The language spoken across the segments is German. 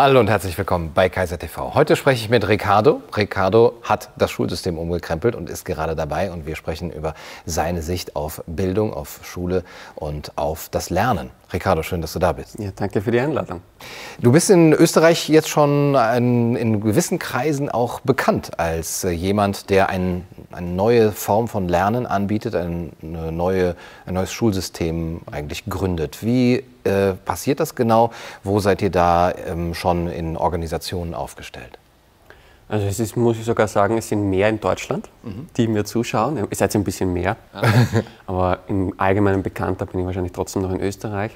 Hallo und herzlich willkommen bei Kaiser TV. Heute spreche ich mit Ricardo. Ricardo hat das Schulsystem umgekrempelt und ist gerade dabei. Und wir sprechen über seine Sicht auf Bildung, auf Schule und auf das Lernen. Ricardo, schön, dass du da bist. Ja, danke für die Einladung. Du bist in Österreich jetzt schon in, in gewissen Kreisen auch bekannt als äh, jemand, der ein, eine neue Form von Lernen anbietet, ein, neue, ein neues Schulsystem eigentlich gründet. Wie äh, passiert das genau? Wo seid ihr da ähm, schon in Organisationen aufgestellt? Also es ist, muss ich sogar sagen, es sind mehr in Deutschland, mhm. die mir zuschauen. Ihr seid ein bisschen mehr, aber im Allgemeinen bekannter bin ich wahrscheinlich trotzdem noch in Österreich.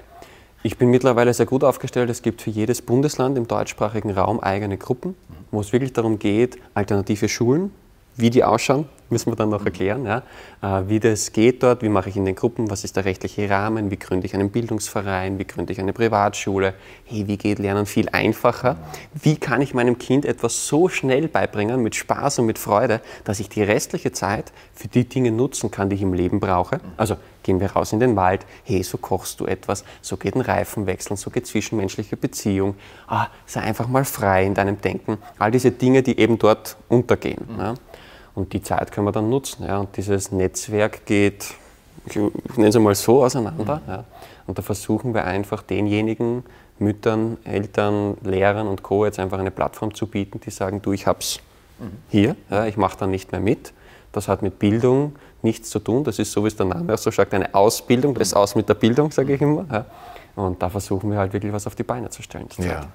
Ich bin mittlerweile sehr gut aufgestellt. Es gibt für jedes Bundesland im deutschsprachigen Raum eigene Gruppen, mhm. wo es wirklich darum geht, alternative Schulen wie die ausschauen, müssen wir dann noch erklären, ja. Äh, wie das geht dort, wie mache ich in den Gruppen, was ist der rechtliche Rahmen, wie gründe ich einen Bildungsverein, wie gründe ich eine Privatschule, hey, wie geht Lernen viel einfacher, wie kann ich meinem Kind etwas so schnell beibringen, mit Spaß und mit Freude, dass ich die restliche Zeit für die Dinge nutzen kann, die ich im Leben brauche. Also gehen wir raus in den Wald, hey, so kochst du etwas, so geht ein Reifenwechsel, so geht zwischenmenschliche Beziehung, ah, sei einfach mal frei in deinem Denken, all diese Dinge, die eben dort untergehen. Ja. Und die Zeit können wir dann nutzen. Ja. Und dieses Netzwerk geht, ich nenne es mal so, auseinander. Mhm. Ja. Und da versuchen wir einfach denjenigen Müttern, Eltern, Lehrern und Co. jetzt einfach eine Plattform zu bieten, die sagen, du, ich hab's mhm. hier, ja, ich mache dann nicht mehr mit. Das hat mit Bildung nichts zu tun. Das ist so, wie es der Name auch so sagt, eine Ausbildung. Das ist aus mit der Bildung, sage ich immer. Ja. Und da versuchen wir halt wirklich was auf die Beine zu stellen. Ja.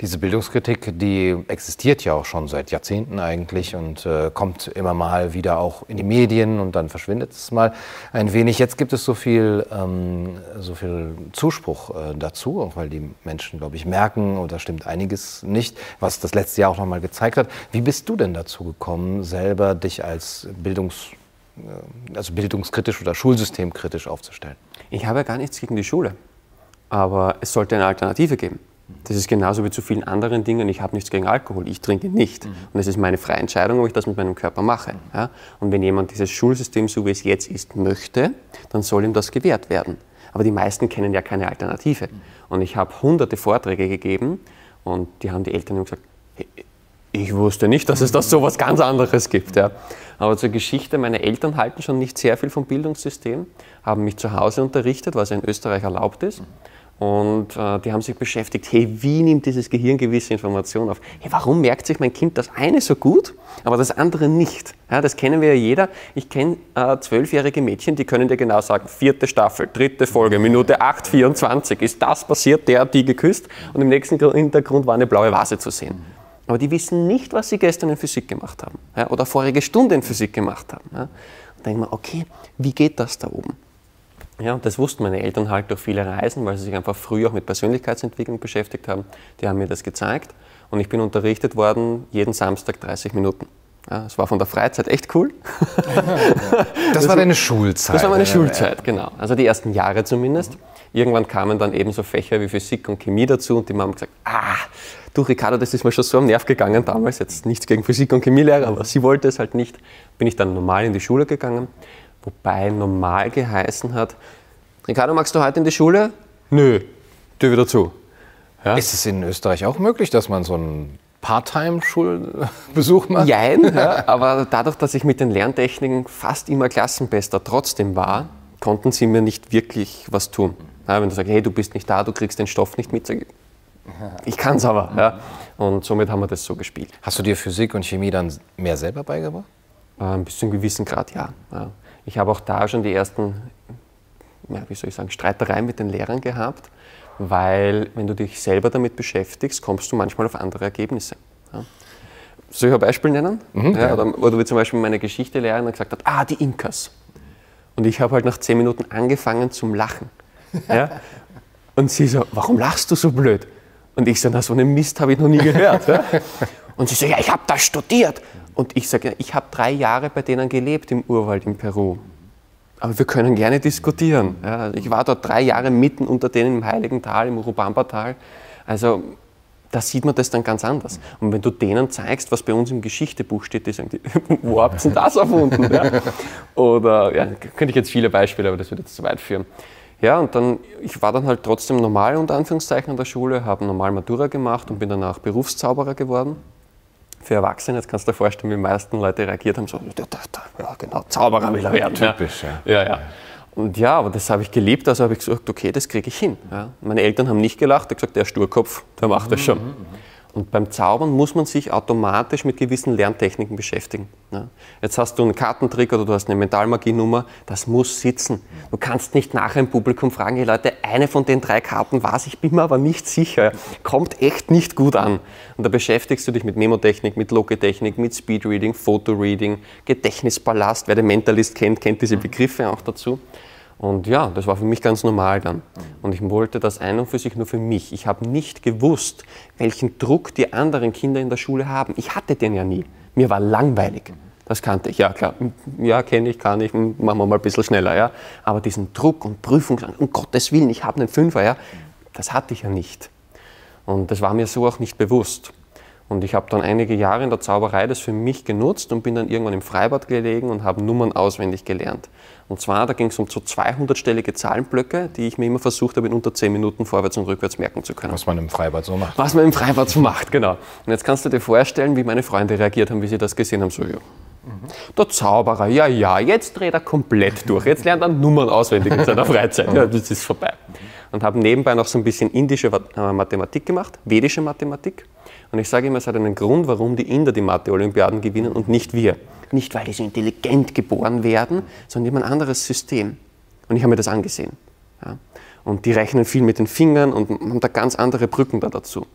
Diese Bildungskritik, die existiert ja auch schon seit Jahrzehnten eigentlich und äh, kommt immer mal wieder auch in die Medien und dann verschwindet es mal ein wenig. Jetzt gibt es so viel, ähm, so viel Zuspruch äh, dazu, auch weil die Menschen, glaube ich, merken, und da stimmt einiges nicht, was das letzte Jahr auch noch mal gezeigt hat. Wie bist du denn dazu gekommen, selber dich als Bildungs äh, also bildungskritisch oder schulsystemkritisch aufzustellen? Ich habe gar nichts gegen die Schule, aber es sollte eine Alternative geben. Das ist genauso wie zu vielen anderen Dingen. Ich habe nichts gegen Alkohol, ich trinke nicht. Mhm. Und es ist meine freie Entscheidung, ob ich das mit meinem Körper mache. Mhm. Ja? Und wenn jemand dieses Schulsystem, so wie es jetzt ist, möchte, dann soll ihm das gewährt werden. Aber die meisten kennen ja keine Alternative. Mhm. Und ich habe hunderte Vorträge gegeben und die haben die Eltern gesagt, ich wusste nicht, dass es da so was ganz anderes gibt. Ja. Aber zur Geschichte, meine Eltern halten schon nicht sehr viel vom Bildungssystem, haben mich zu Hause unterrichtet, was ja in Österreich erlaubt ist. Und äh, die haben sich beschäftigt, hey, wie nimmt dieses Gehirn gewisse Informationen auf? Hey, warum merkt sich mein Kind das eine so gut, aber das andere nicht? Ja, das kennen wir ja jeder. Ich kenne äh, zwölfjährige Mädchen, die können dir genau sagen, vierte Staffel, dritte Folge, Minute 8, 24, ist das passiert, der hat die geküsst und im nächsten Hintergrund war eine blaue Vase zu sehen. Aber die wissen nicht, was sie gestern in Physik gemacht haben ja, oder vorige Stunde in Physik gemacht haben. Ja. Und da denke ich mir, okay, wie geht das da oben? Ja, und das wussten meine Eltern halt durch viele Reisen, weil sie sich einfach früh auch mit Persönlichkeitsentwicklung beschäftigt haben. Die haben mir das gezeigt und ich bin unterrichtet worden jeden Samstag 30 Minuten. Ja, es war von der Freizeit echt cool. das, das war deine Schulzeit. Das war meine Schulzeit, genau. Also die ersten Jahre zumindest. Irgendwann kamen dann eben so Fächer wie Physik und Chemie dazu und die Mama hat gesagt, ah, du Ricardo, das ist mir schon so am Nerv gegangen damals, jetzt nichts gegen Physik und Chemielehrer, aber sie wollte es halt nicht. Bin ich dann normal in die Schule gegangen Wobei normal geheißen hat, Ricardo, magst du heute in die Schule? Nö, Tür wieder zu. Ja? Ist es in Österreich auch möglich, dass man so einen Part-Time-Schulbesuch macht? Nein, ja, aber dadurch, dass ich mit den Lerntechniken fast immer Klassenbester trotzdem war, konnten sie mir nicht wirklich was tun. Ja, wenn du sagst, hey, du bist nicht da, du kriegst den Stoff nicht mit, sag ich, ich kann es aber. Ja. Und somit haben wir das so gespielt. Hast du dir Physik und Chemie dann mehr selber beigebracht? Äh, bis zu einem gewissen Grad, ja. ja. Ich habe auch da schon die ersten, ja, wie soll ich sagen, Streitereien mit den Lehrern gehabt, weil wenn du dich selber damit beschäftigst, kommst du manchmal auf andere Ergebnisse. Ja. Soll ich ein Beispiel nennen? Mhm, ja, oder, oder wie zum Beispiel meine Geschichtelehrerin gesagt hat, ah, die Inkas. Und ich habe halt nach zehn Minuten angefangen zum Lachen. Ja? Und sie so, warum lachst du so blöd? Und ich so, na, so einen Mist habe ich noch nie gehört. Ja? Und sie so, ja, ich habe das studiert. Und ich sage, ich habe drei Jahre bei denen gelebt im Urwald in Peru. Aber wir können gerne diskutieren. Ja, also ich war dort drei Jahre mitten unter denen im Heiligen Tal, im Urubamba-Tal. Also da sieht man das dann ganz anders. Und wenn du denen zeigst, was bei uns im Geschichtebuch steht, die sagen, die, wo habt ihr das erfunden? Ja? Oder, ja, könnte ich jetzt viele Beispiele, aber das würde jetzt zu weit führen. Ja, und dann, ich war dann halt trotzdem normal unter Anführungszeichen an der Schule, habe normal Matura gemacht und bin danach Berufszauberer geworden. Für Erwachsene, jetzt kannst du dir vorstellen, wie die meisten Leute reagiert haben, so, ja genau, Zauberer will er werden. Typisch, ja. ja. ja. Und ja, aber das habe ich geliebt, also habe ich gesagt, okay, das kriege ich hin. Ja. Meine Eltern haben nicht gelacht, haben gesagt, der Sturkopf, der macht das schon. Mhm, mhm. Und beim Zaubern muss man sich automatisch mit gewissen Lerntechniken beschäftigen. Ja. Jetzt hast du einen Kartentrick oder du hast eine Mentalmagie-Nummer, das muss sitzen. Du kannst nicht nachher im Publikum fragen, hey Leute, eine von den drei Karten war ich bin mir aber nicht sicher. Kommt echt nicht gut an. Und da beschäftigst du dich mit Memotechnik, mit Logitechnik, mit Speedreading, Fotoreading, Gedächtnispalast. Wer den Mentalist kennt, kennt diese Begriffe auch dazu. Und ja, das war für mich ganz normal dann. Und ich wollte das ein und für sich nur für mich. Ich habe nicht gewusst, welchen Druck die anderen Kinder in der Schule haben. Ich hatte den ja nie. Mir war langweilig. Das kannte ich, ja klar. Ja, kenne ich, kann ich, machen wir mal ein bisschen schneller, ja. Aber diesen Druck und Prüfungsangst, um Gottes Willen, ich habe einen Fünfer, ja, das hatte ich ja nicht. Und das war mir so auch nicht bewusst. Und ich habe dann einige Jahre in der Zauberei das für mich genutzt und bin dann irgendwann im Freibad gelegen und habe Nummern auswendig gelernt. Und zwar, da ging es um so 200-stellige Zahlenblöcke, die ich mir immer versucht habe, in unter 10 Minuten vorwärts und rückwärts merken zu können. Was man im Freibad so macht. Was man im Freibad so macht, genau. Und jetzt kannst du dir vorstellen, wie meine Freunde reagiert haben, wie sie das gesehen haben. So, ja. Der Zauberer, ja, ja, jetzt dreht er komplett durch. Jetzt lernt er Nummern auswendig in seiner Freizeit. Ja, das ist vorbei. Und habe nebenbei noch so ein bisschen indische äh, Mathematik gemacht, vedische Mathematik. Und ich sage immer, es hat einen Grund, warum die Inder die Mathe-Olympiaden gewinnen und nicht wir. Nicht, weil die so intelligent geboren werden, sondern die haben ein anderes System. Und ich habe mir das angesehen. Ja. Und die rechnen viel mit den Fingern und haben da ganz andere Brücken da dazu.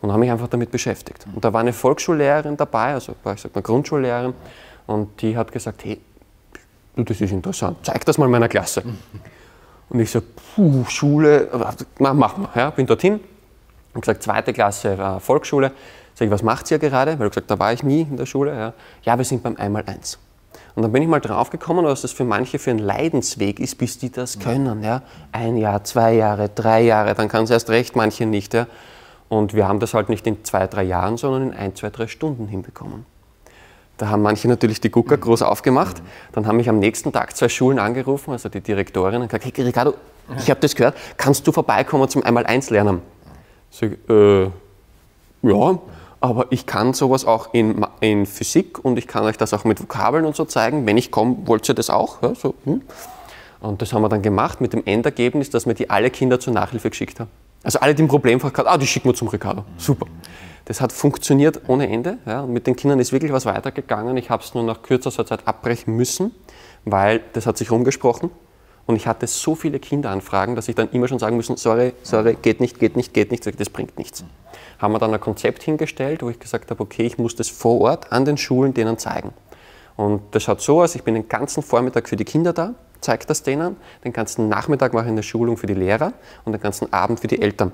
Und habe mich einfach damit beschäftigt. Und da war eine Volksschullehrerin dabei, also ich sag mal Grundschullehrerin, und die hat gesagt, hey, das ist interessant, zeig das mal meiner Klasse. Und ich so, puh, Schule, mach mal. Ja, bin dorthin, und gesagt, zweite Klasse äh, Volksschule. Sag ich, was macht ihr gerade? Weil ich gesagt, da war ich nie in der Schule. Ja, ja wir sind beim Einmaleins. Und dann bin ich mal draufgekommen, was das für manche für ein Leidensweg ist, bis die das können. Ja? Ein Jahr, zwei Jahre, drei Jahre, dann kann es erst recht, manche nicht. Ja? Und wir haben das halt nicht in zwei, drei Jahren, sondern in ein, zwei, drei Stunden hinbekommen. Da haben manche natürlich die Gucker groß aufgemacht. Dann haben mich am nächsten Tag zwei Schulen angerufen, also die Direktorin, und gesagt, hey Ricardo, ich habe das gehört, kannst du vorbeikommen zum Einmal-Eins lernen? Sag äh, ja, aber ich kann sowas auch in, in Physik und ich kann euch das auch mit Vokabeln und so zeigen. Wenn ich komme, wollt ihr das auch? Ja, so, hm. Und das haben wir dann gemacht mit dem Endergebnis, dass wir die alle Kinder zur Nachhilfe geschickt haben. Also alle, die ein Problemfach hatten, ah, die schicken wir zum Ricardo. Super. Das hat funktioniert ohne Ende. Ja. Mit den Kindern ist wirklich was weitergegangen. Ich habe es nur nach kürzester Zeit abbrechen müssen, weil das hat sich rumgesprochen. Und ich hatte so viele Kinderanfragen, dass ich dann immer schon sagen müssen, sorry, sorry, geht nicht, geht nicht, geht nicht, das bringt nichts. Haben wir dann ein Konzept hingestellt, wo ich gesagt habe, okay, ich muss das vor Ort an den Schulen denen zeigen. Und das schaut so aus, ich bin den ganzen Vormittag für die Kinder da, zeige das denen, den ganzen Nachmittag mache ich eine Schulung für die Lehrer und den ganzen Abend für die Eltern.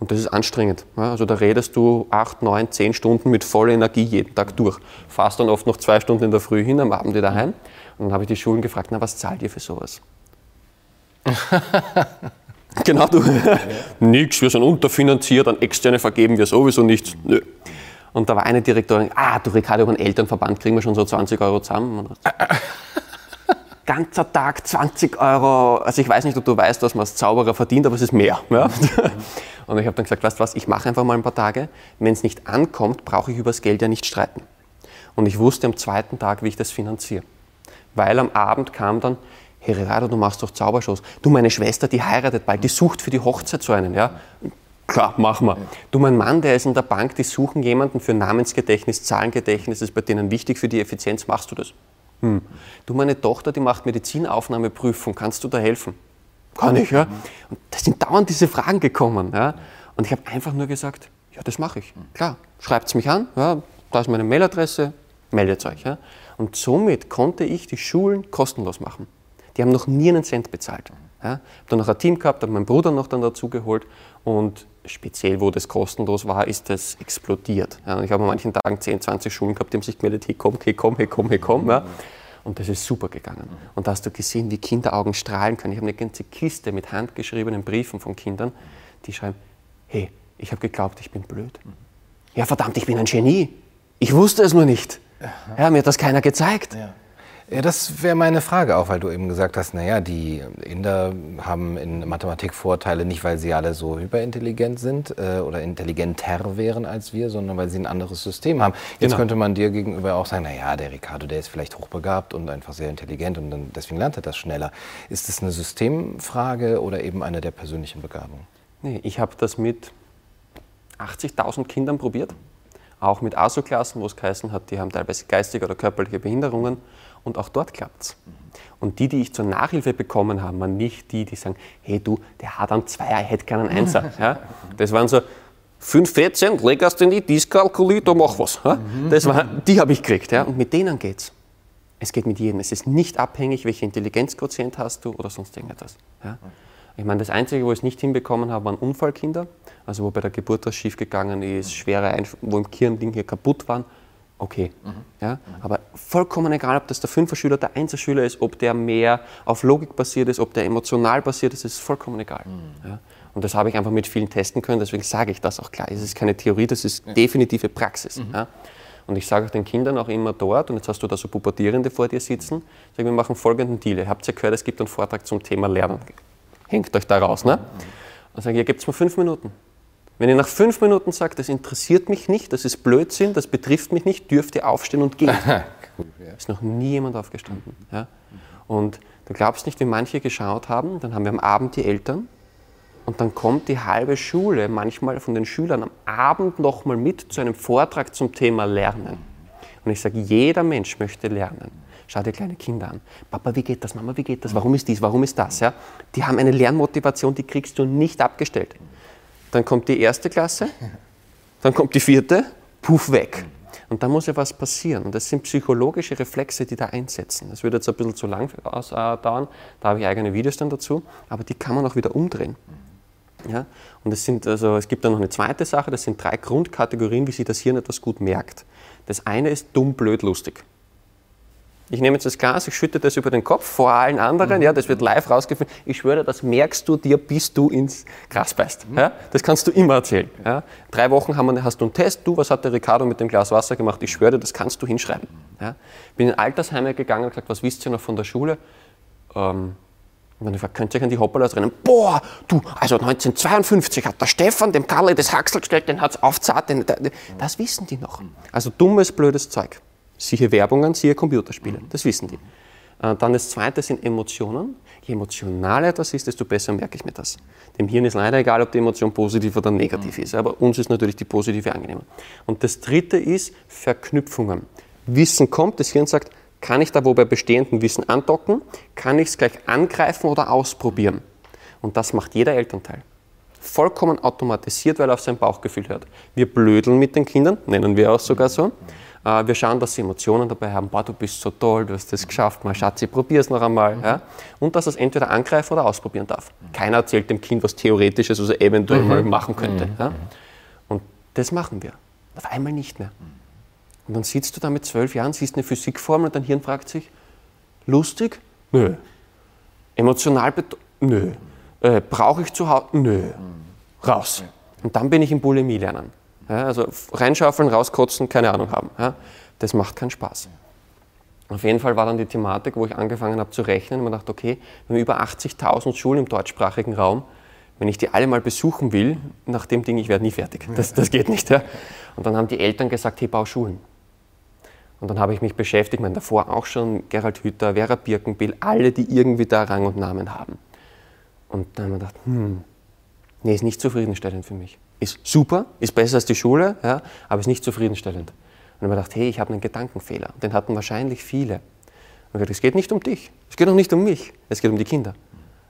Und das ist anstrengend. Also da redest du acht, neun, zehn Stunden mit voller Energie jeden Tag durch. Fahrst dann oft noch zwei Stunden in der Früh hin, am Abend wieder heim. Und dann habe ich die Schulen gefragt, na, was zahlt ihr für sowas? genau, du. Nix, wir sind unterfinanziert, an Externe vergeben wir sowieso nichts. Nö. Und da war eine Direktorin, ah, du Ricardo, über den Elternverband kriegen wir schon so 20 Euro zusammen. Ganzer Tag 20 Euro. Also ich weiß nicht, ob du weißt, was man als Zauberer verdient, aber es ist mehr. Ja? Und ich habe dann gesagt, weißt du was, ich mache einfach mal ein paar Tage. Wenn es nicht ankommt, brauche ich über das Geld ja nicht streiten. Und ich wusste am zweiten Tag, wie ich das finanziere. Weil am Abend kam dann, Ricardo, du machst doch Zaubershows. Du, meine Schwester, die heiratet bald, die sucht für die Hochzeit so einen, ja? Klar, machen wir. Du, mein Mann, der ist in der Bank, die suchen jemanden für Namensgedächtnis, Zahlengedächtnis, ist bei denen wichtig für die Effizienz, machst du das? Hm. Du, meine Tochter, die macht Medizinaufnahmeprüfung, kannst du da helfen? Kann ich, ja? Und da sind dauernd diese Fragen gekommen, ja? Und ich habe einfach nur gesagt, ja, das mache ich. Klar, schreibt es mich an, ja, da ist meine Mailadresse, meldet euch. Ja? Und somit konnte ich die Schulen kostenlos machen. Die haben noch nie einen Cent bezahlt. Ja? Habe dann noch ein Team gehabt, habe meinen Bruder noch dann dazu geholt und speziell, wo das kostenlos war, ist das explodiert. Ja? Ich habe an manchen Tagen 10, 20 Schulen gehabt, die haben sich gemeldet, hey komm, hey komm, hey komm, hey komm. Ja? Und das ist super gegangen. Und da hast du gesehen, wie Kinderaugen strahlen können. Ich habe eine ganze Kiste mit handgeschriebenen Briefen von Kindern, die schreiben, hey, ich habe geglaubt, ich bin blöd. Ja, verdammt, ich bin ein Genie. Ich wusste es nur nicht. Ja, mir hat das keiner gezeigt. Ja. Ja, das wäre meine Frage auch, weil du eben gesagt hast, naja, die Inder haben in Mathematik Vorteile, nicht weil sie alle so hyperintelligent sind äh, oder intelligenter wären als wir, sondern weil sie ein anderes System haben. Jetzt genau. könnte man dir gegenüber auch sagen, naja, der Ricardo, der ist vielleicht hochbegabt und einfach sehr intelligent und dann, deswegen lernt er das schneller. Ist das eine Systemfrage oder eben eine der persönlichen Begabungen? Nee, ich habe das mit 80.000 Kindern probiert, auch mit ASO-Klassen, wo es geheißen hat, die haben teilweise geistige oder körperliche Behinderungen und auch dort klappt es. Und die, die ich zur Nachhilfe bekommen habe, waren nicht die, die sagen, hey du, der hat einen Zweier, hätte keinen Einser. Ja? Das waren so 5, 14, leg erst in die Diskalkulator, mach was. Ja? Das war, die habe ich gekriegt. Ja? Und mit denen geht's. Es geht mit jedem. Es ist nicht abhängig, welche Intelligenzquotient hast du oder sonst irgendetwas. Ja? Ich meine, das Einzige, wo ich es nicht hinbekommen habe, waren Unfallkinder. Also wo bei der Geburt was schiefgegangen ist, schwere Einf wo im Kirnding hier kaputt waren okay. Mhm. Ja? Aber vollkommen egal, ob das der Fünfer-Schüler, der Einser-Schüler ist, ob der mehr auf Logik basiert ist, ob der emotional basiert ist, ist vollkommen egal. Mhm. Ja? Und das habe ich einfach mit vielen testen können, deswegen sage ich das auch klar. Es ist keine Theorie, das ist ja. definitive Praxis. Mhm. Ja? Und ich sage auch den Kindern auch immer dort, und jetzt hast du da so Pubertierende vor dir sitzen, sage, wir machen folgenden Deal. Ihr habt ja gehört, es gibt einen Vortrag zum Thema Lernen. Hängt euch da raus. Ne? Und sage, ihr gebt mir fünf Minuten. Wenn ihr nach fünf Minuten sagt, das interessiert mich nicht, das ist Blödsinn, das betrifft mich nicht, dürft ihr aufstehen und gehen. Ist noch nie jemand aufgestanden. Ja? Und du glaubst nicht, wie manche geschaut haben, dann haben wir am Abend die Eltern und dann kommt die halbe Schule manchmal von den Schülern am Abend nochmal mit zu einem Vortrag zum Thema Lernen. Und ich sage, jeder Mensch möchte lernen. Schau dir kleine Kinder an. Papa, wie geht das? Mama, wie geht das? Warum ist dies? Warum ist das? Ja? Die haben eine Lernmotivation, die kriegst du nicht abgestellt. Dann kommt die erste Klasse, dann kommt die vierte, puff weg. Und da muss ja was passieren. Und das sind psychologische Reflexe, die da einsetzen. Das würde jetzt ein bisschen zu lang äh, dauern, da habe ich eigene Videos dann dazu, aber die kann man auch wieder umdrehen. Ja? Und es, sind also, es gibt dann noch eine zweite Sache, das sind drei Grundkategorien, wie sich das Hirn etwas gut merkt. Das eine ist dumm, blöd, lustig. Ich nehme jetzt das Glas, ich schütte das über den Kopf vor allen anderen, mhm. ja, das wird live rausgefunden. Ich schwöre, das merkst du dir, bis du ins Gras beißt. Mhm. Ja, das kannst du immer erzählen. Ja. Drei Wochen haben wir, hast du einen Test, du, was hat der Ricardo mit dem Glas Wasser gemacht? Ich schwöre, das kannst du hinschreiben. Ja. Bin in Altersheime gegangen und gesagt, was wisst ihr noch von der Schule? Ähm, und dann gefragt, könnt ihr euch an die Hoppalas rennen? Boah, du, also 1952 hat der Stefan dem Karl das Haxel gestellt, den hat es aufzahlt. Das wissen die noch. Also dummes, blödes Zeug. Siehe Werbungen, siehe Computerspiele. Das wissen die. Äh, dann das zweite sind Emotionen. Je emotionaler etwas ist, desto besser merke ich mir das. Dem Hirn ist leider egal, ob die Emotion positiv oder negativ mhm. ist, aber uns ist natürlich die positive angenehmer. Und das dritte ist Verknüpfungen. Wissen kommt, das Hirn sagt, kann ich da wo bei bestehendem Wissen andocken, kann ich es gleich angreifen oder ausprobieren. Und das macht jeder Elternteil. Vollkommen automatisiert, weil er auf sein Bauchgefühl hört. Wir blödeln mit den Kindern, nennen wir auch sogar so. Äh, wir schauen, dass sie Emotionen dabei haben. Boah, du bist so toll, du hast das geschafft. Mal Schatzi, probier es noch einmal. Mhm. Ja? Und dass er es entweder angreifen oder ausprobieren darf. Keiner erzählt dem Kind was Theoretisches, was er eventuell mhm. mal machen könnte. Mhm. Ja? Und das machen wir. Auf einmal nicht mehr. Und dann sitzt du da mit zwölf Jahren, siehst eine Physikformel und dein Hirn fragt sich, lustig? Nö. Emotional? Nö. Äh, Brauche ich zu Hause? Nö. Raus. Und dann bin ich im Bulimie lernen. Ja, also reinschaufeln, rauskotzen, keine Ahnung haben. Ja, das macht keinen Spaß. Auf jeden Fall war dann die Thematik, wo ich angefangen habe zu rechnen und mir dachte, okay, wir haben über 80.000 Schulen im deutschsprachigen Raum. Wenn ich die alle mal besuchen will, nach dem Ding, ich werde nie fertig. Das, das geht nicht. Ja. Und dann haben die Eltern gesagt, hey, bau Schulen. Und dann habe ich mich beschäftigt, mein davor auch schon, Gerald Hüther, Vera Birkenbill, alle, die irgendwie da Rang und Namen haben. Und dann habe ich gedacht, hm, nee, ist nicht zufriedenstellend für mich ist super, ist besser als die Schule, ja, aber ist nicht zufriedenstellend. Und ich habe gedacht, hey, ich habe einen Gedankenfehler. Den hatten wahrscheinlich viele. Und ich gesagt, es geht nicht um dich, es geht auch nicht um mich, es geht um die Kinder.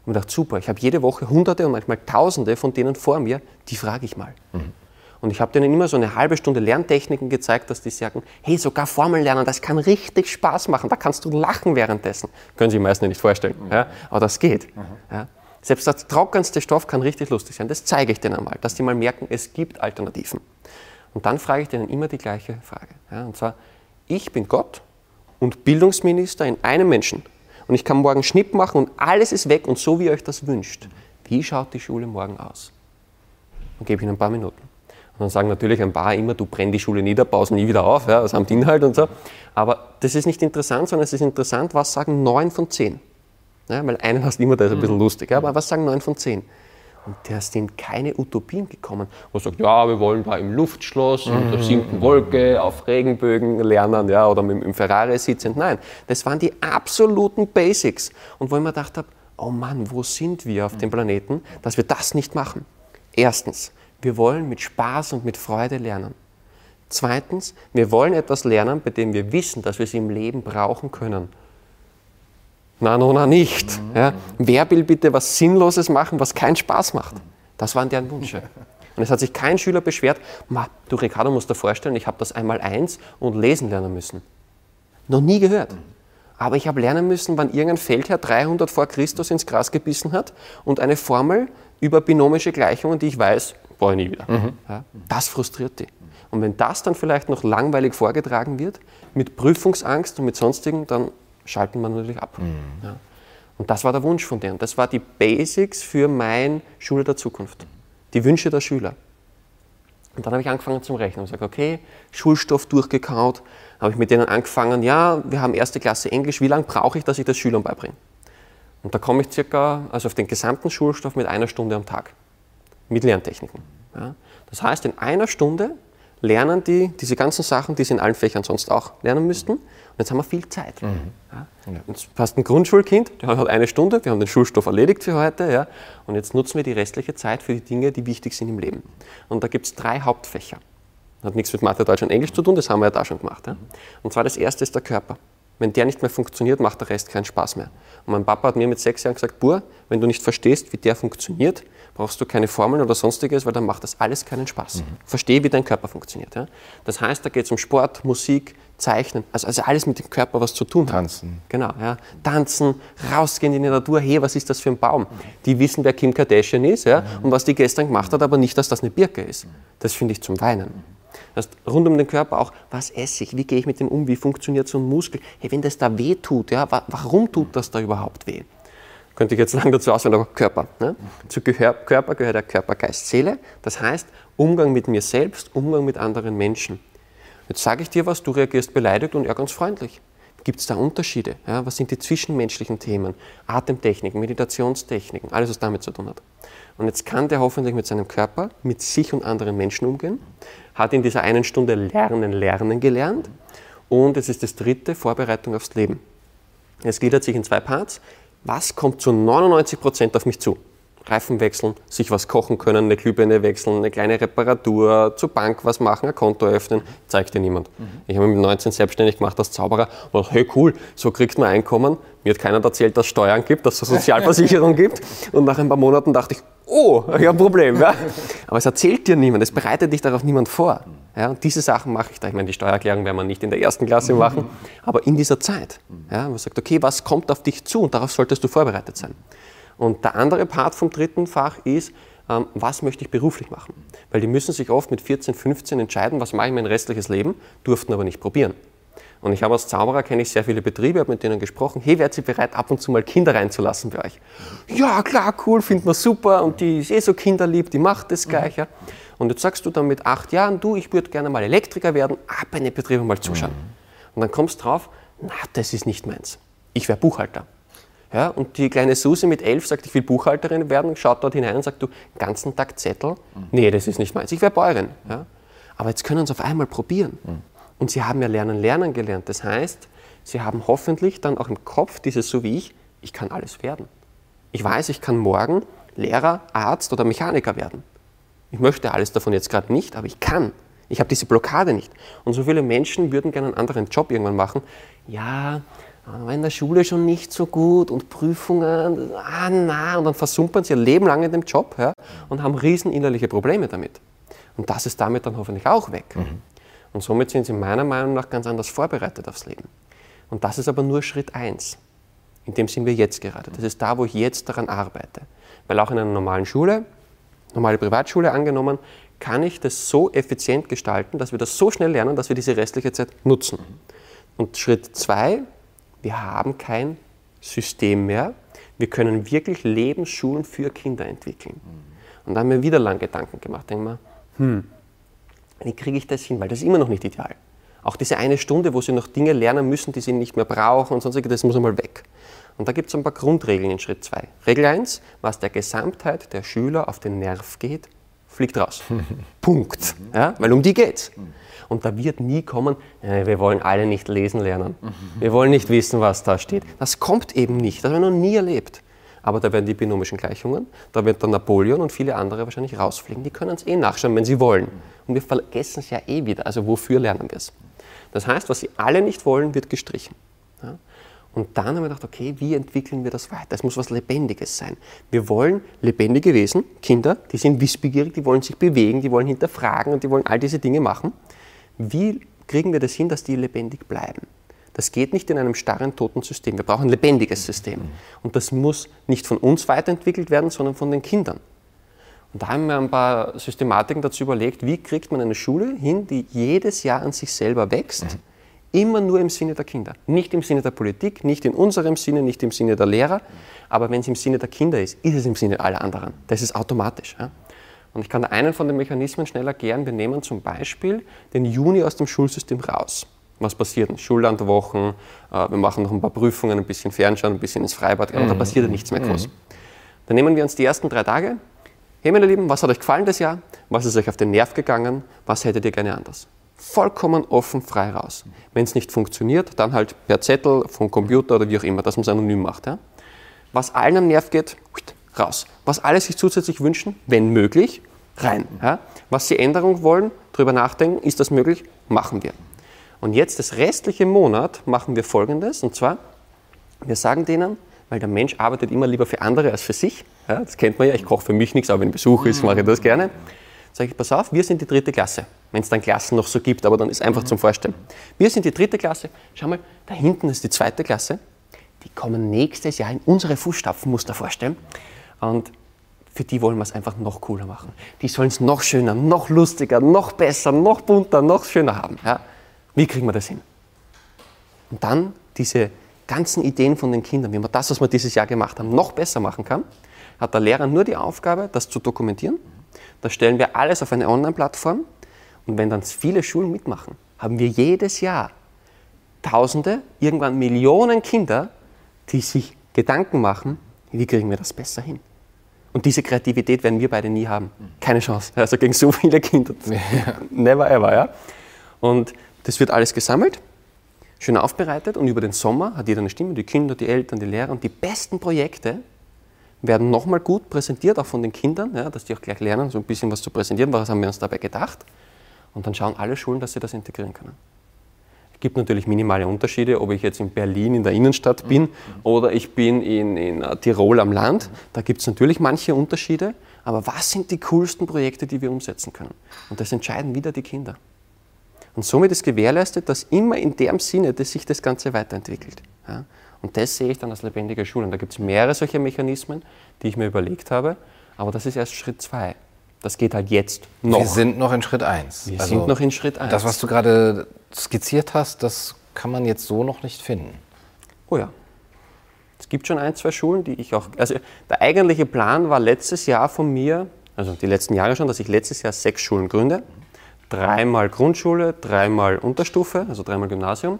Und ich dachte, super, ich habe jede Woche Hunderte und manchmal Tausende von denen vor mir, die frage ich mal. Mhm. Und ich habe denen immer so eine halbe Stunde Lerntechniken gezeigt, dass die sagen, hey, sogar Formeln lernen, das kann richtig Spaß machen, da kannst du lachen währenddessen. Können Sie sich meistens nicht vorstellen, mhm. ja? aber das geht. Mhm. Ja? Selbst der trockenste Stoff kann richtig lustig sein. Das zeige ich denen einmal, dass die mal merken, es gibt Alternativen. Und dann frage ich denen immer die gleiche Frage. Ja, und zwar, ich bin Gott und Bildungsminister in einem Menschen. Und ich kann morgen Schnipp machen und alles ist weg und so, wie ihr euch das wünscht. Wie schaut die Schule morgen aus? Und gebe ihnen ein paar Minuten. Und dann sagen natürlich ein paar immer, du brenn die Schule nieder, baust nie wieder auf, ja, samt Inhalt und so. Aber das ist nicht interessant, sondern es ist interessant, was sagen neun von zehn. Ja, weil einen hast du immer, der ist ein bisschen lustig, ja, aber was sagen neun von zehn? Und da sind keine Utopien gekommen, wo sagt, ja, wir wollen da im Luftschloss, in der siebten Wolke, auf Regenbögen lernen, ja, oder mit, im Ferrari sitzen. Nein, das waren die absoluten Basics. Und wo ich mir gedacht habe, oh Mann, wo sind wir auf dem Planeten, dass wir das nicht machen? Erstens, wir wollen mit Spaß und mit Freude lernen. Zweitens, wir wollen etwas lernen, bei dem wir wissen, dass wir es im Leben brauchen können. Na, no, na, nicht. Ja. Wer will bitte was Sinnloses machen, was keinen Spaß macht? Das waren deren Wünsche. Und es hat sich kein Schüler beschwert, Ma, du Ricardo musst dir vorstellen, ich habe das einmal eins und lesen lernen müssen. Noch nie gehört. Aber ich habe lernen müssen, wann irgendein Feldherr 300 vor Christus ins Gras gebissen hat und eine Formel über binomische Gleichungen, die ich weiß, brauche ich nie wieder. Mhm. Ja, das frustriert die. Und wenn das dann vielleicht noch langweilig vorgetragen wird, mit Prüfungsangst und mit sonstigen, dann schalten wir natürlich ab. Mhm. Ja. Und das war der Wunsch von denen. Das war die Basics für mein Schule der Zukunft. Die Wünsche der Schüler. Und dann habe ich angefangen zum Rechnen und gesagt, okay, Schulstoff durchgekaut, habe ich mit denen angefangen, ja, wir haben erste Klasse Englisch, wie lange brauche ich, dass ich das Schülern beibringe? Und da komme ich circa, also auf den gesamten Schulstoff mit einer Stunde am Tag, mit Lerntechniken. Ja. Das heißt, in einer Stunde lernen die diese ganzen Sachen, die sie in allen Fächern sonst auch lernen müssten. Und jetzt haben wir viel Zeit. Mhm. Ja. Jetzt hast ein Grundschulkind, der hat eine Stunde, wir haben den Schulstoff erledigt für heute. Ja. Und jetzt nutzen wir die restliche Zeit für die Dinge, die wichtig sind im Leben. Und da gibt es drei Hauptfächer. Hat nichts mit Mathe, Deutsch und Englisch zu tun, das haben wir ja da schon gemacht. Ja. Und zwar das erste ist der Körper. Wenn der nicht mehr funktioniert, macht der Rest keinen Spaß mehr. Und mein Papa hat mir mit sechs Jahren gesagt, Bur, wenn du nicht verstehst, wie der funktioniert, brauchst du keine Formeln oder sonstiges, weil dann macht das alles keinen Spaß. Mhm. Verstehe, wie dein Körper funktioniert. Ja? Das heißt, da geht es um Sport, Musik, Zeichnen, also, also alles mit dem Körper was zu tun hat. Tanzen. Genau, ja. Tanzen, rausgehen in die Natur, hey, was ist das für ein Baum? Die wissen, wer Kim Kardashian ist ja, mhm. und was die gestern gemacht hat, aber nicht, dass das eine Birke ist. Das finde ich zum Weinen. Das heißt, rund um den Körper auch, was esse ich, wie gehe ich mit dem um, wie funktioniert so ein Muskel? Hey, wenn das da weh tut, ja, warum tut das da überhaupt weh? Könnte ich jetzt lange dazu ausführen, aber Körper. Ne? Zu Gehör, Körper gehört der Körper, Geist, Seele. Das heißt, Umgang mit mir selbst, Umgang mit anderen Menschen. Jetzt sage ich dir was, du reagierst beleidigt und er ganz freundlich. Gibt es da Unterschiede? Ja, was sind die zwischenmenschlichen Themen? Atemtechniken, Meditationstechniken, alles, was damit zu tun hat. Und jetzt kann der hoffentlich mit seinem Körper, mit sich und anderen Menschen umgehen, hat in dieser einen Stunde Lernen, Lernen gelernt. Und es ist das dritte, Vorbereitung aufs Leben. Es gliedert sich in zwei Parts. Was kommt zu 99 Prozent auf mich zu? Reifen wechseln, sich was kochen können, eine Glühbirne wechseln, eine kleine Reparatur, zur Bank was machen, ein Konto öffnen, zeigt dir niemand. Mhm. Ich habe mich mit 19 selbstständig gemacht als Zauberer und dachte, hey cool, so kriegt man Einkommen. Mir hat keiner erzählt, dass es Steuern gibt, dass es Sozialversicherung gibt. Und nach ein paar Monaten dachte ich, oh, ich habe ein Problem. Ja? Aber es erzählt dir niemand, es bereitet dich darauf niemand vor. Ja? Und diese Sachen mache ich da. Ich meine, die Steuererklärung werden wir nicht in der ersten Klasse machen, aber in dieser Zeit. Ja? Man sagt, okay, was kommt auf dich zu und darauf solltest du vorbereitet sein. Und der andere Part vom dritten Fach ist, ähm, was möchte ich beruflich machen? Weil die müssen sich oft mit 14, 15 entscheiden, was mache ich mein restliches Leben, durften aber nicht probieren. Und ich habe als Zauberer, kenne ich sehr viele Betriebe, habe mit denen gesprochen, hey, wärt ihr bereit, ab und zu mal Kinder reinzulassen bei euch? Ja, klar, cool, findet man super und die ist eh so kinderlieb, die macht das gleich. Ja. Und jetzt sagst du dann mit acht Jahren, du, ich würde gerne mal Elektriker werden, ab in die Betriebe mal zuschauen. Und dann kommst du drauf, na, das ist nicht meins. Ich wäre Buchhalter. Ja, und die kleine Susi mit elf sagt, ich will Buchhalterin werden, schaut dort hinein und sagt, du, ganzen Tag Zettel? Mhm. Nee, das ist nicht meins. Ich wäre Bäuerin. Ja. Aber jetzt können sie auf einmal probieren. Mhm. Und sie haben ja Lernen, Lernen gelernt. Das heißt, sie haben hoffentlich dann auch im Kopf dieses, so wie ich, ich kann alles werden. Ich weiß, ich kann morgen Lehrer, Arzt oder Mechaniker werden. Ich möchte alles davon jetzt gerade nicht, aber ich kann. Ich habe diese Blockade nicht. Und so viele Menschen würden gerne einen anderen Job irgendwann machen. Ja, war in der Schule schon nicht so gut und Prüfungen, ah na, und dann versumpern sie ihr Leben lang in dem Job ja, und haben riesen innerliche Probleme damit. Und das ist damit dann hoffentlich auch weg. Mhm. Und somit sind sie meiner Meinung nach ganz anders vorbereitet aufs Leben. Und das ist aber nur Schritt 1. In dem sind wir jetzt gerade. Das ist da, wo ich jetzt daran arbeite. Weil auch in einer normalen Schule, normale Privatschule angenommen, kann ich das so effizient gestalten, dass wir das so schnell lernen, dass wir diese restliche Zeit nutzen. Und Schritt 2, wir haben kein System mehr. Wir können wirklich Lebensschulen für Kinder entwickeln. Und da haben wir wieder lang Gedanken gemacht. Denken wir, hm, wie kriege ich das hin? Weil das ist immer noch nicht ideal. Auch diese eine Stunde, wo sie noch Dinge lernen müssen, die sie nicht mehr brauchen und sonstiges, das muss einmal weg. Und da gibt es ein paar Grundregeln in Schritt 2. Regel 1, was der Gesamtheit der Schüler auf den Nerv geht, fliegt raus. Punkt. Ja? Weil um die geht's. Und da wird nie kommen, äh, wir wollen alle nicht lesen lernen. Wir wollen nicht wissen, was da steht. Das kommt eben nicht. Das haben wir noch nie erlebt. Aber da werden die binomischen Gleichungen, da wird dann Napoleon und viele andere wahrscheinlich rausfliegen. Die können es eh nachschauen, wenn sie wollen. Und wir vergessen es ja eh wieder. Also wofür lernen wir es? Das heißt, was sie alle nicht wollen, wird gestrichen. Ja? Und dann haben wir gedacht, okay, wie entwickeln wir das weiter? Es muss was Lebendiges sein. Wir wollen lebendige Wesen, Kinder, die sind wissbegierig, die wollen sich bewegen, die wollen hinterfragen und die wollen all diese Dinge machen. Wie kriegen wir das hin, dass die lebendig bleiben? Das geht nicht in einem starren, toten System. Wir brauchen ein lebendiges System. Und das muss nicht von uns weiterentwickelt werden, sondern von den Kindern. Und da haben wir ein paar Systematiken dazu überlegt, wie kriegt man eine Schule hin, die jedes Jahr an sich selber wächst, mhm. Immer nur im Sinne der Kinder. Nicht im Sinne der Politik, nicht in unserem Sinne, nicht im Sinne der Lehrer, aber wenn es im Sinne der Kinder ist, ist es im Sinne aller anderen. Das ist automatisch. Ja? Und ich kann einen von den Mechanismen schnell erklären. Wir nehmen zum Beispiel den Juni aus dem Schulsystem raus. Was passiert? Schullandwochen, äh, wir machen noch ein paar Prüfungen, ein bisschen Fernschauen, ein bisschen ins Freibad, mhm. da passiert ja nichts mehr groß. Mhm. Dann nehmen wir uns die ersten drei Tage. Hey meine Lieben, was hat euch gefallen das Jahr? Was ist euch auf den Nerv gegangen? Was hättet ihr gerne anders? Vollkommen offen, frei raus. Wenn es nicht funktioniert, dann halt per Zettel, vom Computer oder wie auch immer, dass man es anonym macht. Ja? Was allen am Nerv geht, raus. Was alle sich zusätzlich wünschen, wenn möglich, rein. Ja? Was sie Änderung wollen, darüber nachdenken, ist das möglich, machen wir. Und jetzt das restliche Monat machen wir Folgendes, und zwar, wir sagen denen, weil der Mensch arbeitet immer lieber für andere als für sich. Ja, das kennt man ja, ich koche für mich nichts, aber wenn Besuch ist, mache ich das gerne. Sage ich, pass auf, wir sind die dritte Klasse. Wenn es dann Klassen noch so gibt, aber dann ist einfach zum Vorstellen. Wir sind die dritte Klasse. Schau mal, da hinten ist die zweite Klasse. Die kommen nächstes Jahr in unsere Fußstapfen, musst du dir vorstellen. Und für die wollen wir es einfach noch cooler machen. Die sollen es noch schöner, noch lustiger, noch besser, noch bunter, noch schöner haben. Ja? Wie kriegen wir das hin? Und dann diese ganzen Ideen von den Kindern, wie man das, was wir dieses Jahr gemacht haben, noch besser machen kann, hat der Lehrer nur die Aufgabe, das zu dokumentieren. Da stellen wir alles auf eine Online-Plattform. Und wenn dann viele Schulen mitmachen, haben wir jedes Jahr Tausende, irgendwann Millionen Kinder, die sich Gedanken machen, wie kriegen wir das besser hin? Und diese Kreativität werden wir beide nie haben. Keine Chance. Also gegen so viele Kinder. Never ever, ja. Und das wird alles gesammelt, schön aufbereitet und über den Sommer hat jeder eine Stimme, die Kinder, die Eltern, die Lehrer und die besten Projekte werden nochmal gut präsentiert, auch von den Kindern, ja, dass die auch gleich lernen, so ein bisschen was zu präsentieren, was haben wir uns dabei gedacht. Und dann schauen alle Schulen, dass sie das integrieren können. Es gibt natürlich minimale Unterschiede, ob ich jetzt in Berlin in der Innenstadt bin mhm. oder ich bin in, in äh, Tirol am Land. Da gibt es natürlich manche Unterschiede, aber was sind die coolsten Projekte, die wir umsetzen können? Und das entscheiden wieder die Kinder. Und somit ist gewährleistet, dass immer in dem Sinne, dass sich das Ganze weiterentwickelt. Ja? Und das sehe ich dann als lebendige Schule. Und da gibt es mehrere solcher Mechanismen, die ich mir überlegt habe. Aber das ist erst Schritt zwei. Das geht halt jetzt noch. Wir sind noch in Schritt eins. Wir also sind noch in Schritt eins. Das, was du gerade skizziert hast, das kann man jetzt so noch nicht finden. Oh ja. Es gibt schon ein, zwei Schulen, die ich auch. Also der eigentliche Plan war letztes Jahr von mir, also die letzten Jahre schon, dass ich letztes Jahr sechs Schulen gründe. Dreimal Grundschule, dreimal Unterstufe, also dreimal Gymnasium.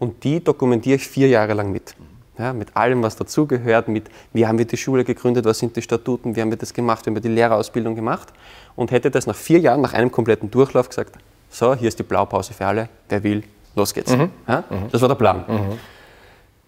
Und die dokumentiere ich vier Jahre lang mit. Ja, mit allem, was dazugehört, mit wie haben wir die Schule gegründet, was sind die Statuten, wie haben wir das gemacht, wie haben wir die Lehrerausbildung gemacht. Und hätte das nach vier Jahren, nach einem kompletten Durchlauf gesagt, so, hier ist die Blaupause für alle, wer will, los geht's. Mhm. Ja, das war der Plan. Mhm.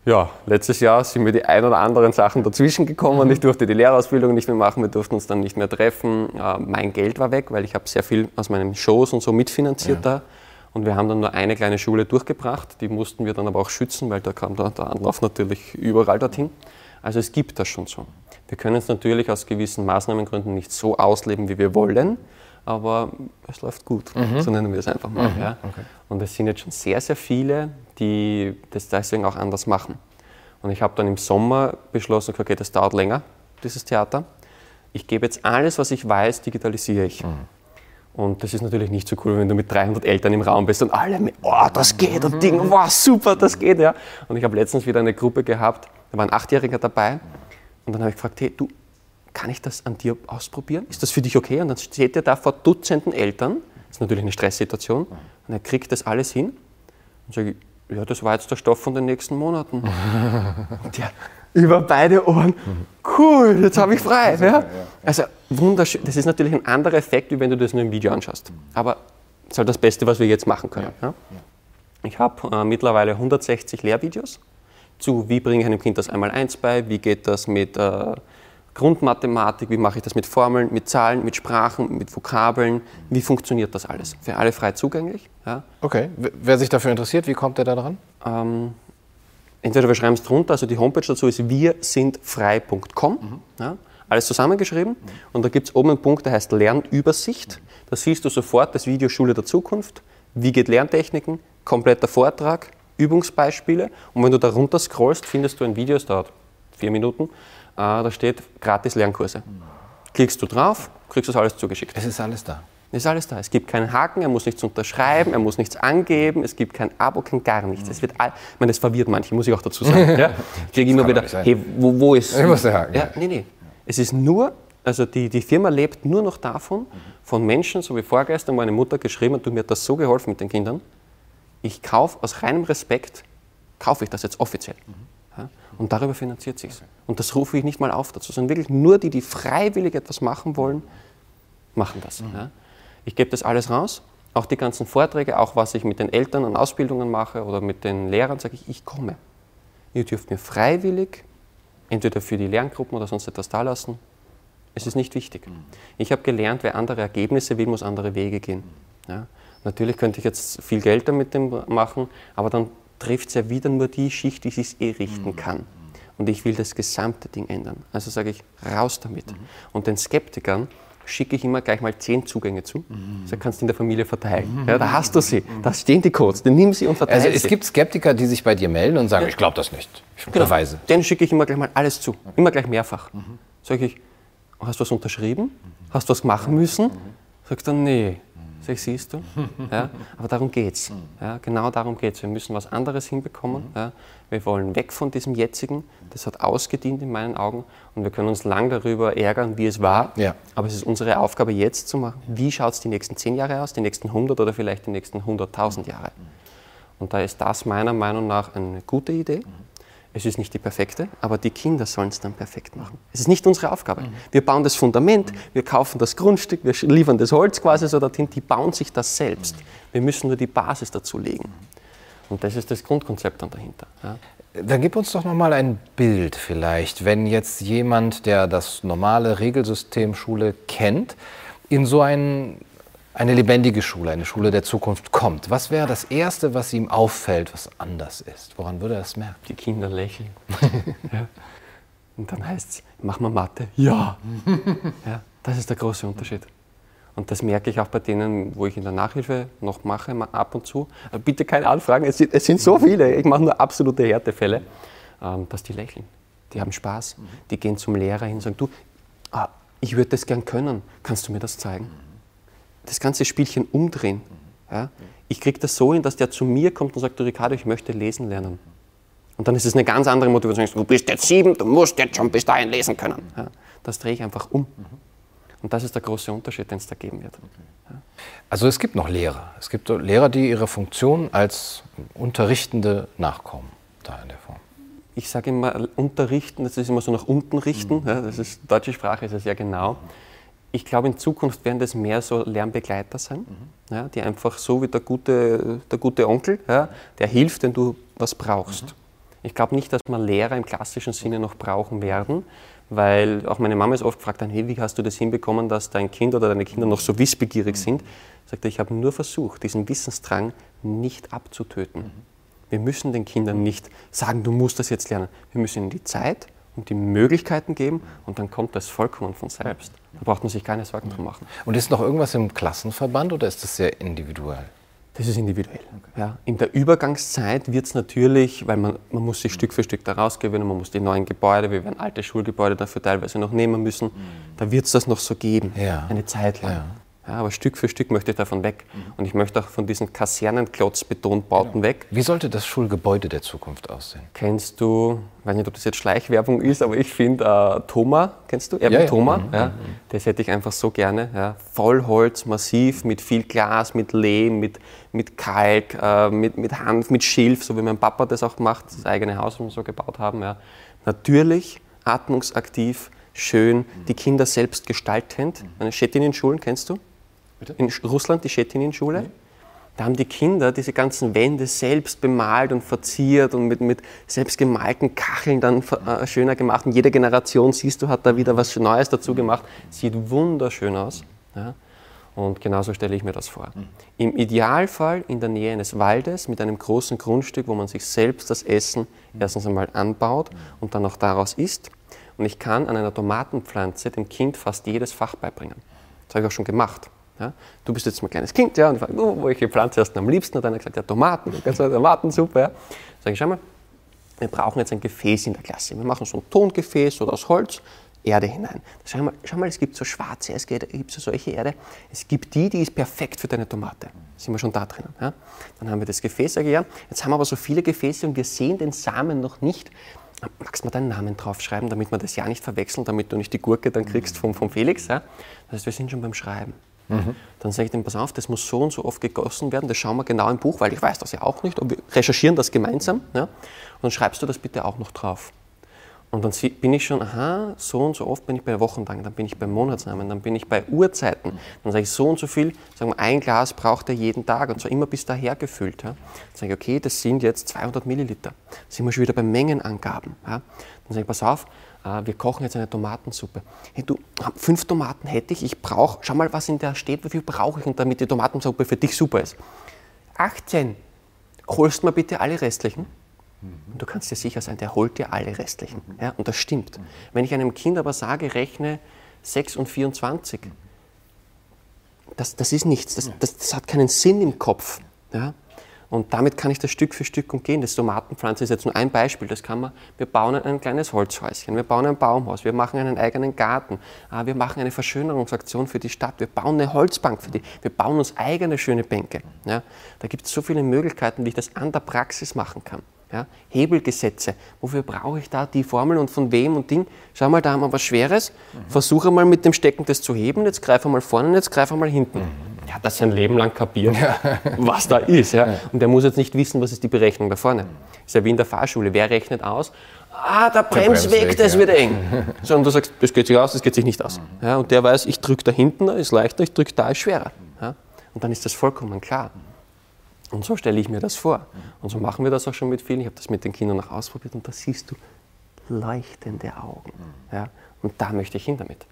Ja, letztes Jahr sind mir die ein oder anderen Sachen dazwischen gekommen. Mhm. Ich durfte die Lehrerausbildung nicht mehr machen, wir durften uns dann nicht mehr treffen. mein Geld war weg, weil ich habe sehr viel aus meinen Shows und so mitfinanziert ja. da. Und wir haben dann nur eine kleine Schule durchgebracht, die mussten wir dann aber auch schützen, weil da kam der, der Anlauf natürlich überall dorthin. Also es gibt das schon so. Wir können es natürlich aus gewissen Maßnahmengründen nicht so ausleben, wie wir wollen, aber es läuft gut, mhm. so nennen wir es einfach mal. Mhm. Ja. Okay. Und es sind jetzt schon sehr, sehr viele, die das deswegen auch anders machen. Und ich habe dann im Sommer beschlossen, okay, das dauert länger, dieses Theater. Ich gebe jetzt alles, was ich weiß, digitalisiere ich. Mhm. Und das ist natürlich nicht so cool, wenn du mit 300 Eltern im Raum bist und alle, mit, oh, das geht und Ding, wow, super, das geht, ja. Und ich habe letztens wieder eine Gruppe gehabt, da war ein Achtjähriger dabei und dann habe ich gefragt, hey, du, kann ich das an dir ausprobieren? Ist das für dich okay? Und dann steht er da vor Dutzenden Eltern, Das ist natürlich eine Stresssituation. Und er kriegt das alles hin. Und sage ich, ja, das war jetzt der Stoff von den nächsten Monaten. Und der über beide Ohren, cool, jetzt habe ich frei. Ja? Also wunderschön. Das ist natürlich ein anderer Effekt, wie wenn du das nur im Video anschaust. Aber das ist halt das Beste, was wir jetzt machen können. Ja? Ich habe äh, mittlerweile 160 Lehrvideos zu, wie bringe ich einem Kind das einmal eins bei, wie geht das mit äh, Grundmathematik, wie mache ich das mit Formeln, mit Zahlen, mit Sprachen, mit Vokabeln, wie funktioniert das alles? Für alle frei zugänglich. Ja. Okay, wer sich dafür interessiert, wie kommt er da dran? Ähm, entweder wir schreiben es drunter, also die Homepage dazu ist wirsindfrei.com, mhm. ja, alles zusammengeschrieben. Mhm. Und da gibt es oben einen Punkt, der heißt Lernübersicht. Da siehst du sofort das Video Schule der Zukunft, wie geht Lerntechniken, kompletter Vortrag, Übungsbeispiele. Und wenn du da runter scrollst, findest du ein Video, das dauert vier Minuten, äh, da steht gratis Lernkurse. Klickst du drauf, kriegst du das alles zugeschickt. Es ist alles da. Es ist alles da. Es gibt keinen Haken, er muss nichts unterschreiben, er muss nichts angeben, es gibt kein Abo, kein gar nichts. Es wird all, ich meine, das verwirrt manche, muss ich auch dazu sagen. Ja? Ich kriege immer wieder, hey, wo, wo ist... Ich muss der Haken. Ja, nee, nee. Es ist nur, also die, die Firma lebt nur noch davon, von Menschen, so wie vorgestern meine Mutter geschrieben hat, du mir hat das so geholfen mit den Kindern, ich kaufe aus reinem Respekt, kaufe ich das jetzt offiziell. Ja, und darüber finanziert sich okay. Und das rufe ich nicht mal auf dazu, sondern wirklich nur die, die freiwillig etwas machen wollen, machen das. Mhm. Ja. Ich gebe das alles raus, auch die ganzen Vorträge, auch was ich mit den Eltern an Ausbildungen mache oder mit den Lehrern, sage ich, ich komme. Ihr dürft mir freiwillig, entweder für die Lerngruppen oder sonst etwas da lassen. Es ist nicht wichtig. Ich habe gelernt, wer andere Ergebnisse will, muss andere Wege gehen. Ja. Natürlich könnte ich jetzt viel Geld damit machen, aber dann trifft es ja wieder nur die Schicht, die sich eh richten mhm. kann. Und ich will das gesamte Ding ändern. Also sage ich, raus damit. Mhm. Und den Skeptikern schicke ich immer gleich mal zehn Zugänge zu. Mhm. So kannst du in der Familie verteilen. Mhm. Ja, da hast du sie. Da stehen die Codes. Dann nimm sie und verteile Also es sie. gibt Skeptiker, die sich bei dir melden und sagen, ja. ich glaube das nicht. Ich genau. beweise. Den schicke ich immer gleich mal alles zu. Immer gleich mehrfach. Mhm. Sage ich, hast du was unterschrieben? Mhm. Hast du was machen müssen? Mhm. Sagt er, nee. Sag ich, siehst du? Ja, aber darum geht es. Ja, genau darum geht es. Wir müssen was anderes hinbekommen. Ja, wir wollen weg von diesem jetzigen. Das hat ausgedient in meinen Augen. Und wir können uns lang darüber ärgern, wie es war. Ja. Aber es ist unsere Aufgabe jetzt zu machen, wie schaut es die nächsten zehn Jahre aus, die nächsten 100 oder vielleicht die nächsten 100.000 Jahre. Und da ist das meiner Meinung nach eine gute Idee. Es ist nicht die perfekte, aber die Kinder sollen es dann perfekt machen. Es ist nicht unsere Aufgabe. Wir bauen das Fundament, wir kaufen das Grundstück, wir liefern das Holz quasi so dorthin, die bauen sich das selbst. Wir müssen nur die Basis dazu legen. Und das ist das Grundkonzept dann dahinter. Ja. Dann gib uns doch noch mal ein Bild vielleicht, wenn jetzt jemand, der das normale Regelsystem Schule kennt, in so ein eine lebendige Schule, eine Schule der Zukunft kommt, was wäre das Erste, was ihm auffällt, was anders ist? Woran würde er das merken? Die Kinder lächeln. ja. Und dann heißt es, mach mal Mathe. Ja. ja. Das ist der große Unterschied. Und das merke ich auch bei denen, wo ich in der Nachhilfe noch mache, ab und zu. Bitte keine Anfragen, es sind, es sind so viele, ich mache nur absolute Härtefälle, ähm, dass die lächeln. Die haben Spaß. Die gehen zum Lehrer hin und sagen, du, ah, ich würde das gern können, kannst du mir das zeigen? das ganze Spielchen umdrehen. Ja? Ich kriege das so hin, dass der zu mir kommt und sagt, du Ricardo, ich möchte lesen lernen. Und dann ist es eine ganz andere Motivation. Du bist jetzt sieben, du musst jetzt schon bis dahin lesen können. Ja? Das drehe ich einfach um. Und das ist der große Unterschied, den es da geben wird. Ja? Also es gibt noch Lehrer. Es gibt Lehrer, die ihrer Funktion als Unterrichtende nachkommen, da in der Form. Ich sage immer, unterrichten, das ist immer so nach unten richten. Mhm. Ja, das ist, deutsche Sprache ist ja sehr genau. Ich glaube, in Zukunft werden das mehr so Lernbegleiter sein, mhm. ja, die einfach so wie der gute, der gute Onkel, ja, der hilft, wenn du was brauchst. Mhm. Ich glaube nicht, dass wir Lehrer im klassischen Sinne noch brauchen werden, weil auch meine Mama ist oft gefragt, hey, wie hast du das hinbekommen, dass dein Kind oder deine Kinder noch so wissbegierig mhm. sind? Sagt er, ich habe nur versucht, diesen Wissensdrang nicht abzutöten. Mhm. Wir müssen den Kindern nicht sagen, du musst das jetzt lernen. Wir müssen ihnen die Zeit und die Möglichkeiten geben und dann kommt das vollkommen von selbst. Da braucht man sich keine Sorgen drum machen. Und ist noch irgendwas im Klassenverband oder ist das sehr individuell? Das ist individuell. Okay. Ja, in der Übergangszeit wird es natürlich, weil man, man muss sich Stück für Stück da rausgewinnen, man muss die neuen Gebäude, wir werden alte Schulgebäude dafür teilweise noch nehmen müssen, mhm. da wird es das noch so geben, ja. eine Zeit lang. Ja. Ja, aber Stück für Stück möchte ich davon weg. Mhm. Und ich möchte auch von diesen Kasernenklotzbetonbauten genau. weg. Wie sollte das Schulgebäude der Zukunft aussehen? Kennst du, ich weiß nicht, ob das jetzt Schleichwerbung ist, aber ich finde äh, Thoma, kennst du? Erwin ja, Thoma, mhm. ja. Mhm. das hätte ich einfach so gerne. Ja. Vollholz, massiv, mit viel Glas, mit Lehm, mit, mit Kalk, äh, mit, mit Hanf, mit Schilf, so wie mein Papa das auch macht, das eigene Haus, das wir so gebaut haben. Ja. Natürlich, atmungsaktiv, schön, mhm. die Kinder selbst gestaltend. Mhm. Eine Schettinin-Schulen kennst du? Bitte? In Russland, die Schettinin-Schule. Da haben die Kinder diese ganzen Wände selbst bemalt und verziert und mit, mit selbst gemalten Kacheln dann äh, schöner gemacht. Und jede Generation, siehst du, hat da wieder was Neues dazu gemacht. Sieht wunderschön aus. Ja? Und genauso stelle ich mir das vor. Mhm. Im Idealfall in der Nähe eines Waldes mit einem großen Grundstück, wo man sich selbst das Essen erstens einmal anbaut und dann auch daraus isst. Und ich kann an einer Tomatenpflanze dem Kind fast jedes Fach beibringen. Das habe ich auch schon gemacht. Ja? Du bist jetzt mein kleines Kind, ja, und frage, oh, welche Pflanze hast du am liebsten? Und dann hat er gesagt, ja, Tomaten, ganz Tomatensuppe. Ja. Sag ich, schau mal, wir brauchen jetzt ein Gefäß in der Klasse. Wir machen so ein Tongefäß oder aus Holz, Erde hinein. Schau mal, schau mal, es gibt so schwarze, es gibt so solche Erde. Es gibt die, die ist perfekt für deine Tomate. Sind wir schon da drinnen. Ja? Dann haben wir das Gefäß, sage ich, ja. Jetzt haben wir aber so viele Gefäße und wir sehen den Samen noch nicht. Magst du mal deinen Namen draufschreiben, damit wir das ja nicht verwechseln, damit du nicht die Gurke dann kriegst vom, vom Felix? Ja? Das heißt, wir sind schon beim Schreiben. Dann sage ich dem, pass auf, das muss so und so oft gegossen werden, das schauen wir genau im Buch, weil ich weiß das ja auch nicht, und wir recherchieren das gemeinsam. Ja? Und dann schreibst du das bitte auch noch drauf. Und dann bin ich schon, aha, so und so oft bin ich bei Wochentagen, dann bin ich bei Monatsnamen, dann bin ich bei Uhrzeiten. Dann sage ich so und so viel, sagen wir, ein Glas braucht er jeden Tag und zwar immer bis daher gefüllt. Ja. Dann sage ich, okay, das sind jetzt 200 Milliliter. Dann sind wir schon wieder bei Mengenangaben. Ja. Dann sage ich, pass auf, äh, wir kochen jetzt eine Tomatensuppe. Hey, du, fünf Tomaten hätte ich, ich brauche, schau mal, was in der steht, wie viel brauche ich und damit die Tomatensuppe für dich super ist. 18, holst mir bitte alle restlichen. Und du kannst dir sicher sein, der holt dir alle restlichen. Ja, und das stimmt. Wenn ich einem Kind aber sage, rechne 6 und 24, das, das ist nichts, das, das, das hat keinen Sinn im Kopf. Ja? Und damit kann ich das Stück für Stück umgehen. Das Tomatenpflanze ist jetzt nur ein Beispiel. Das kann man, wir bauen ein kleines Holzhäuschen, wir bauen ein Baumhaus, wir machen einen eigenen Garten, ah, wir machen eine Verschönerungsaktion für die Stadt, wir bauen eine Holzbank für die, wir bauen uns eigene schöne Bänke. Ja? Da gibt es so viele Möglichkeiten, wie ich das an der Praxis machen kann. Ja? Hebelgesetze. Wofür brauche ich da die Formel und von wem und Ding? Schau mal, da haben wir was Schweres. Mhm. Versuche mal mit dem Stecken das zu heben. Jetzt greife mal vorne, jetzt greife mal hinten. Mhm. Ja, das sein Leben lang kapieren, ja. was da ist. Ja? Und der muss jetzt nicht wissen, was ist die Berechnung da vorne. Ist ja wie in der Fahrschule. Wer rechnet aus? Ah, der Bremsweg, das wird eng. So, und du sagst, das geht sich aus, das geht sich nicht aus. Mhm. Ja, und der weiß, ich drücke da hinten, ist leichter, ich drücke da, ist schwerer. Ja? Und dann ist das vollkommen klar. Und so stelle ich mir das vor. Und so machen wir das auch schon mit vielen. Ich habe das mit den Kindern auch ausprobiert und da siehst du leuchtende Augen. Ja? Und da möchte ich hin damit.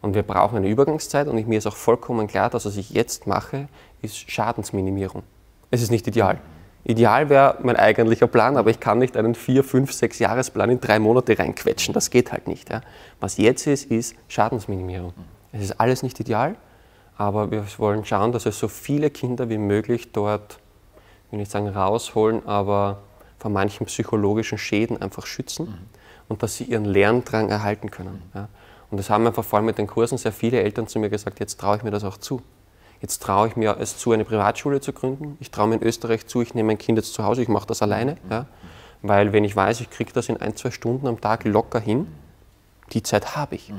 Und wir brauchen eine Übergangszeit und mir ist auch vollkommen klar, dass was ich jetzt mache, ist Schadensminimierung. Es ist nicht ideal. Ideal wäre mein eigentlicher Plan, aber ich kann nicht einen vier, fünf, sechs Jahresplan in drei Monate reinquetschen. Das geht halt nicht. Ja? Was jetzt ist, ist Schadensminimierung. Es ist alles nicht ideal, aber wir wollen schauen, dass es so viele Kinder wie möglich dort ich will nicht sagen rausholen, aber vor manchen psychologischen Schäden einfach schützen mhm. und dass sie ihren Lerndrang erhalten können. Mhm. Ja. Und das haben einfach vor allem mit den Kursen sehr viele Eltern zu mir gesagt, jetzt traue ich mir das auch zu. Jetzt traue ich mir es zu, eine Privatschule zu gründen. Ich traue mir in Österreich zu, ich nehme mein Kind jetzt zu Hause, ich mache das alleine. Mhm. Ja. Weil wenn ich weiß, ich kriege das in ein, zwei Stunden am Tag locker hin, die Zeit habe ich.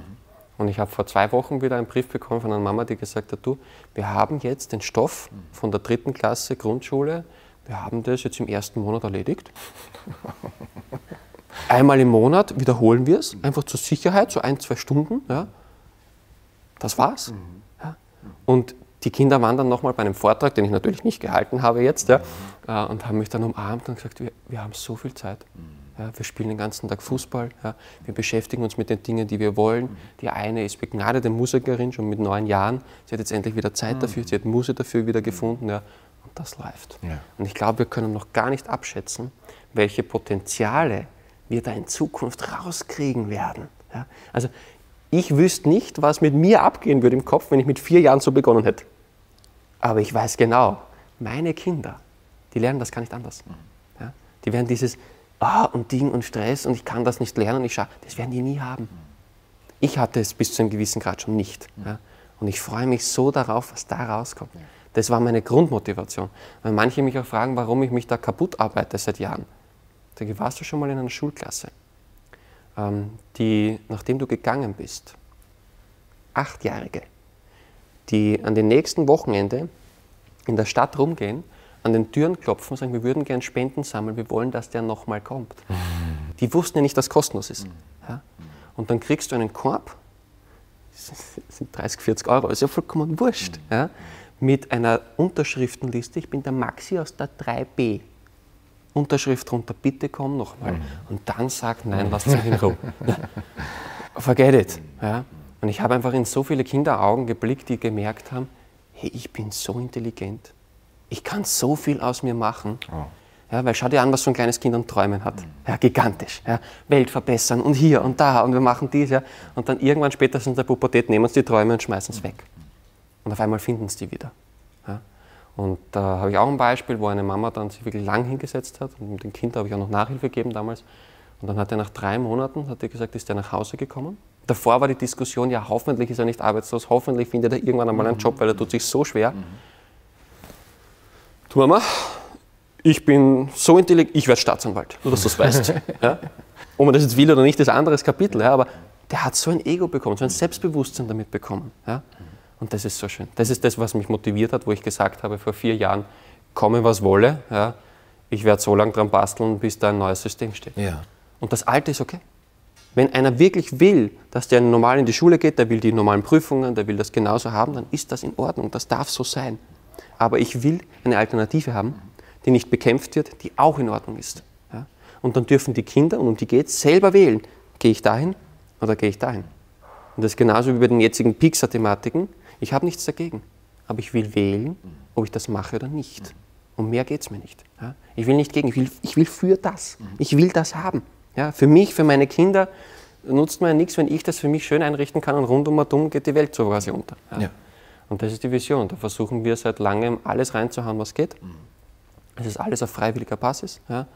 Mhm. Und ich habe vor zwei Wochen wieder einen Brief bekommen von einer Mama, die gesagt hat, du, wir haben jetzt den Stoff von der dritten Klasse Grundschule, wir haben das jetzt im ersten Monat erledigt. Einmal im Monat wiederholen wir es, einfach zur Sicherheit, so ein, zwei Stunden. Ja. Das war's. Ja. Und die Kinder waren dann nochmal bei einem Vortrag, den ich natürlich nicht gehalten habe jetzt, ja, äh, und haben mich dann umarmt und gesagt, wir, wir haben so viel Zeit. Ja, wir spielen den ganzen Tag Fußball. Ja, wir beschäftigen uns mit den Dingen, die wir wollen. Die eine ist begnadete Musikerin, schon mit neun Jahren. Sie hat jetzt endlich wieder Zeit mhm. dafür. Sie hat Muse dafür wieder gefunden. Ja, und das läuft. Und ich glaube, wir können noch gar nicht abschätzen, welche Potenziale wir da in Zukunft rauskriegen werden. Also ich wüsste nicht, was mit mir abgehen würde im Kopf, wenn ich mit vier Jahren so begonnen hätte. Aber ich weiß genau, meine Kinder, die lernen das gar nicht anders. Mhm. Ja, die werden dieses ah, und Ding und Stress und ich kann das nicht lernen, ich das werden die nie haben. Ich hatte es bis zu einem gewissen Grad schon nicht. Ja. Und ich freue mich so darauf, was da rauskommt. Das war meine Grundmotivation. Weil manche mich auch fragen, warum ich mich da kaputt arbeite seit Jahren. Da warst du schon mal in einer Schulklasse, ähm, die, nachdem du gegangen bist, Achtjährige, die an den nächsten Wochenende in der Stadt rumgehen, an den Türen klopfen und sagen, wir würden gern Spenden sammeln, wir wollen, dass der nochmal kommt. Die wussten ja nicht, dass es kostenlos ist. Ja? Und dann kriegst du einen Korb, das sind 30, 40 Euro, ist ja vollkommen wurscht, ja? mit einer Unterschriftenliste, ich bin der Maxi aus der 3b. Unterschrift drunter, bitte komm nochmal. Und dann sag, nein, lass mich in Ruhe. Forget it. Ja? Und ich habe einfach in so viele Kinderaugen geblickt, die gemerkt haben, hey, ich bin so intelligent. Ich kann so viel aus mir machen. Oh. Ja, weil schau dir an, was so ein kleines Kind an Träumen hat. Ja, gigantisch. Ja, Welt verbessern und hier und da und wir machen dies. Ja. Und dann irgendwann spätestens in der Pubertät nehmen uns die Träume und schmeißen es weg. Und auf einmal finden sie die wieder. Ja. Und da habe ich auch ein Beispiel, wo eine Mama dann sich wirklich lang hingesetzt hat. Und dem Kind habe ich auch noch Nachhilfe gegeben damals. Und dann hat er nach drei Monaten, hat er gesagt, ist er nach Hause gekommen Davor war die Diskussion, ja, hoffentlich ist er nicht arbeitslos, hoffentlich findet er irgendwann einmal einen Job, weil er tut sich so schwer. Du Mama, ich bin so intelligent, ich werde Staatsanwalt, nur dass du es weißt. ja? Ob man das jetzt will oder nicht, ist ein anderes Kapitel, ja? aber der hat so ein Ego bekommen, so ein Selbstbewusstsein damit bekommen. Ja? Und das ist so schön. Das ist das, was mich motiviert hat, wo ich gesagt habe vor vier Jahren, komme was wolle, ja? ich werde so lange dran basteln, bis da ein neues System steht. Ja. Und das Alte ist okay. Wenn einer wirklich will, dass der normal in die Schule geht, der will die normalen Prüfungen, der will das genauso haben, dann ist das in Ordnung, das darf so sein. Aber ich will eine Alternative haben, die nicht bekämpft wird, die auch in Ordnung ist. Ja? Und dann dürfen die Kinder, und um die geht es, selber wählen, gehe ich dahin oder gehe ich dahin. Und das ist genauso wie bei den jetzigen Pixar-Thematiken. Ich habe nichts dagegen, aber ich will wählen, ob ich das mache oder nicht. Um mehr geht es mir nicht. Ja? Ich will nicht gegen, ich will, ich will für das. Ich will das haben. Ja, für mich, für meine Kinder nutzt mir ja nichts, wenn ich das für mich schön einrichten kann und rundum geht die Welt so quasi unter. Ja. Und das ist die Vision. Da versuchen wir seit langem alles reinzuhauen, was geht. Es ist alles auf freiwilliger Basis. Ja.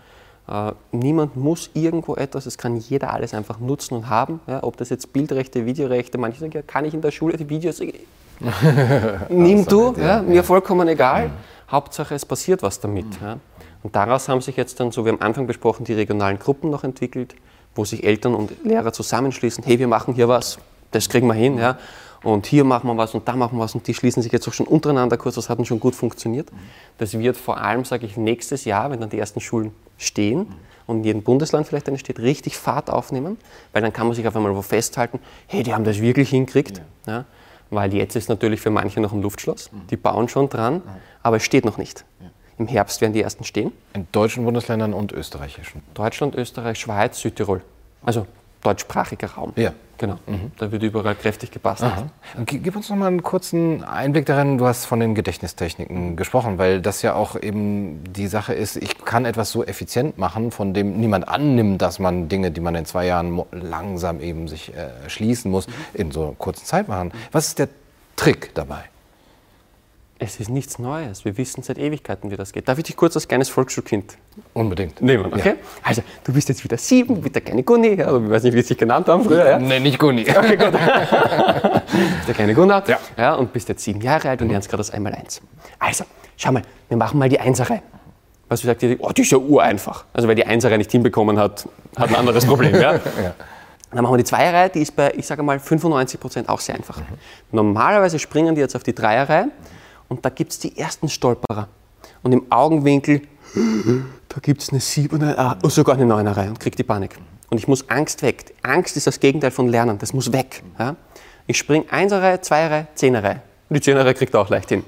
Äh, niemand muss irgendwo etwas, es kann jeder alles einfach nutzen und haben. Ja. Ob das jetzt Bildrechte, Videorechte, manche sagen, ja, kann ich in der Schule die Videos. Nimm du, ja, mir vollkommen egal. Mhm. Hauptsache, es passiert was damit. Mhm. Und daraus haben sich jetzt dann, so wie am Anfang besprochen, die regionalen Gruppen noch entwickelt, wo sich Eltern und Lehrer zusammenschließen, hey, wir machen hier was, das kriegen wir hin, ja. Und hier machen wir was und da machen wir was und die schließen sich jetzt auch schon untereinander kurz, das hat schon gut funktioniert. Das wird vor allem, sage ich, nächstes Jahr, wenn dann die ersten Schulen stehen und in jedem Bundesland vielleicht eine steht, richtig Fahrt aufnehmen, weil dann kann man sich auf einmal wo festhalten, hey, die haben das wirklich hingekriegt. Ja. ja. Weil jetzt ist natürlich für manche noch ein Luftschloss, die bauen schon dran, aber es steht noch nicht. Im Herbst werden die ersten stehen. In deutschen Bundesländern und österreichischen? Deutschland, Österreich, Schweiz, Südtirol. Also deutschsprachiger Raum. Ja. Genau. Mhm. Da wird überall kräftig gepasst. Gib uns noch mal einen kurzen Einblick darin. Du hast von den Gedächtnistechniken gesprochen, weil das ja auch eben die Sache ist, ich kann etwas so effizient machen, von dem niemand annimmt, dass man Dinge, die man in zwei Jahren langsam eben sich äh, schließen muss, mhm. in so einer kurzen Zeit machen. Was ist der Trick dabei? Es ist nichts Neues. Wir wissen seit Ewigkeiten, wie das geht. Darf ich dich kurz als kleines Volksschulkind Unbedingt. nehmen? Okay? Ja. Also, du bist jetzt wieder sieben, mit der kleine Gunni, ja, ich weiß nicht, wie sie sich genannt haben früher. Ja? Nein, nicht Gunni. Okay, gut. der kleine Gunnar. Ja. ja. Und bist jetzt sieben Jahre alt und lernst gerade das Einmaleins. Also, schau mal, wir machen mal die Einserei. Was du sagst, oh, die ist ja ureinfach. Also, wer die Einserei nicht hinbekommen hat, hat ein anderes Problem. ja? ja. Dann machen wir die Zweierreihe, die ist bei, ich sage mal, 95 Prozent auch sehr einfach. Mhm. Normalerweise springen die jetzt auf die Dreierreihe und da gibt es die ersten Stolperer. Und im Augenwinkel, da gibt es eine Siebener, ah, oh, sogar eine Neunerei und kriegt die Panik. Und ich muss Angst weg. Angst ist das Gegenteil von Lernen, das muss weg. Ja? Ich springe Einserreihe, Zweierreihe, Zehnerreihe. Und die Zehnerreihe kriegt auch leicht hin.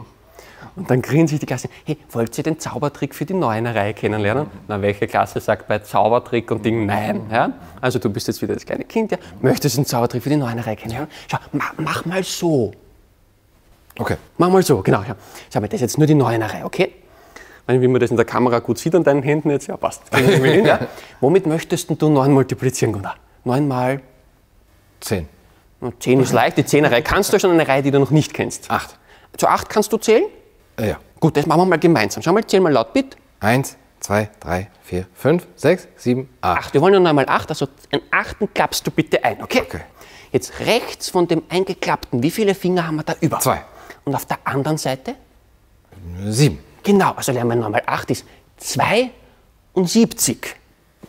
Und dann grinsen sich die Klasse, hey, wollt ihr den Zaubertrick für die Neunerreihe kennenlernen? Na, welche Klasse sagt bei Zaubertrick und Ding nein? Ja? Also du bist jetzt wieder das kleine Kind, ja? möchtest du den Zaubertrick für die Neunerreihe kennenlernen? Schau, mach, mach mal so. Okay. Mach mal so, genau. Ja. Schau mal, das ist jetzt nur die Neunerei, okay? Meine, wie man das in der Kamera gut sieht an deinen Händen jetzt, ja, passt. Hin, ja? Womit möchtest du 9 multiplizieren, Gunnar? 9 mal 10. 10 ist leicht, die Zehnerreihe kannst du schon, eine Reihe, die du noch nicht kennst. 8. Zu 8 kannst du zählen? Ja. Gut, das machen wir mal gemeinsam. Schau mal, zähl mal laut, bitte. 1, 2, 3, 4, 5, 6, 7, 8. 8. Wir wollen nur einmal 8, also einen achten klappst du bitte ein, okay? Okay. Jetzt rechts von dem eingeklappten, wie viele Finger haben wir da über? Zwei. Und auf der anderen Seite? Sieben. Genau, also lernen wir nochmal 8 ist 72.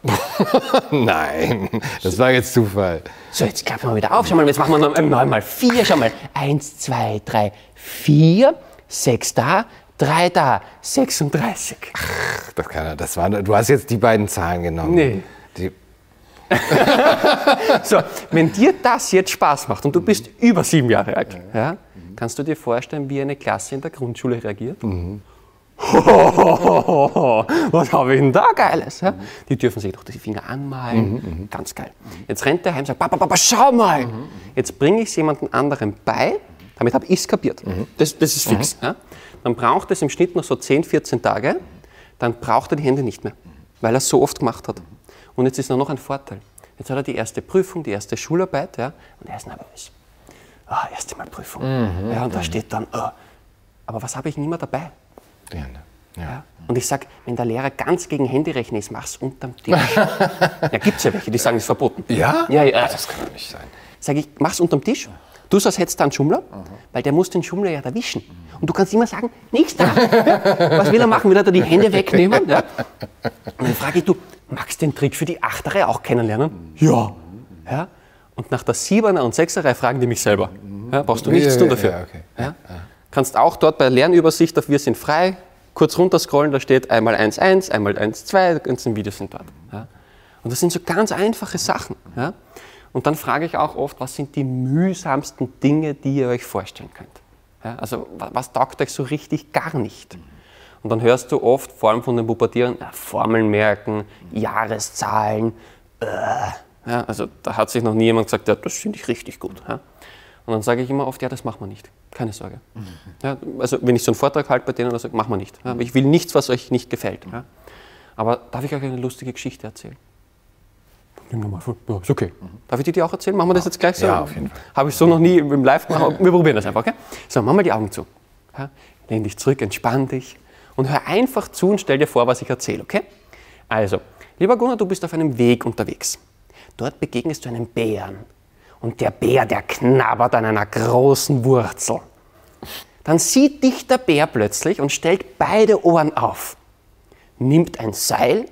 Nein, das war jetzt Zufall. So, jetzt klappen wir wieder auf. Schau mal, jetzt machen wir noch einmal 4. Schau mal. 1, 2, 3, 4. 6 da, 3 da, 36. Das kann er, das war, du hast jetzt die beiden Zahlen genommen. Nee. Die, So, wenn dir das jetzt Spaß macht und du bist über sieben Jahre alt, ja, kannst du dir vorstellen, wie eine Klasse in der Grundschule reagiert? Was habe ich denn da Geiles? Ja? Die dürfen sich doch die Finger anmalen. Ganz geil. Jetzt rennt der heim und sagt, Papa, Papa, schau mal. Jetzt bringe ich es jemandem anderen bei, damit habe ich es kapiert. Das, das ist fix. Ja? Dann braucht es im Schnitt noch so 10, 14 Tage, dann braucht er die Hände nicht mehr, weil er es so oft gemacht hat. Und jetzt ist noch ein Vorteil. Jetzt hat er die erste Prüfung, die erste Schularbeit, ja, und er ist nervös. Ah, erste Mal Prüfung. Ja, und da steht dann, ah. aber was habe ich nie mehr dabei? die Hände. Ja. Ja. Und ich sage, wenn der Lehrer ganz gegen Handyrechnen ist, mach's unterm Tisch. ja, gibt's ja welche, die sagen, es ist verboten. Ja? Ja, ja. Das kann doch nicht sein. Sag ich, mach's unterm Tisch. Du sagst, hättest da einen Schummler, weil der muss den Schummler ja erwischen. Und du kannst immer sagen, nichts da. Ja? Was will er machen? Will er da die Hände wegnehmen? Ja? Und dann frage ich, du, magst du den Trick für die Achtere auch kennenlernen? Ja. ja? Und nach der Siebener und Sechserei fragen die mich selber. Ja, brauchst du nichts Ja, tun dafür. ja, okay. Ja? Kannst auch dort bei Lernübersicht auf Wir sind frei kurz runterscrollen, da steht einmal 1.1, einmal 1.2, die ganzen Videos sind dort. Und das sind so ganz einfache Sachen. Und dann frage ich auch oft, was sind die mühsamsten Dinge, die ihr euch vorstellen könnt? Also wa- was taugt euch so richtig gar nicht? Und dann hörst du oft, vor allem von den Pubertieren, ja, Formeln merken, Jahreszahlen. Äh. Ja, also da hat sich noch nie jemand gesagt, ja, das finde ich richtig gut. Ja? Und dann sage ich immer oft, ja, das machen wir nicht. Keine Sorge. Ja, also wenn ich so einen Vortrag halte bei denen, dann sage ich, machen wir nicht. Ich will nichts, was euch nicht gefällt. Ja? Aber darf ich euch eine lustige Geschichte erzählen? Nimm nochmal. Ja, ist okay. Darf ich die dir auch erzählen? Machen wir das jetzt gleich so? Ja, auf jeden Fall. Habe ich so noch nie im Live gemacht, aber wir probieren das einfach, okay? So, mach mal die Augen zu. Lehn dich zurück, entspann dich und hör einfach zu und stell dir vor, was ich erzähle, okay? Also, lieber Gunnar, du bist auf einem Weg unterwegs. Dort begegnest du einem Bären. Und der Bär, der knabbert an einer großen Wurzel. Dann sieht dich der Bär plötzlich und stellt beide Ohren auf nimmt ein Seil,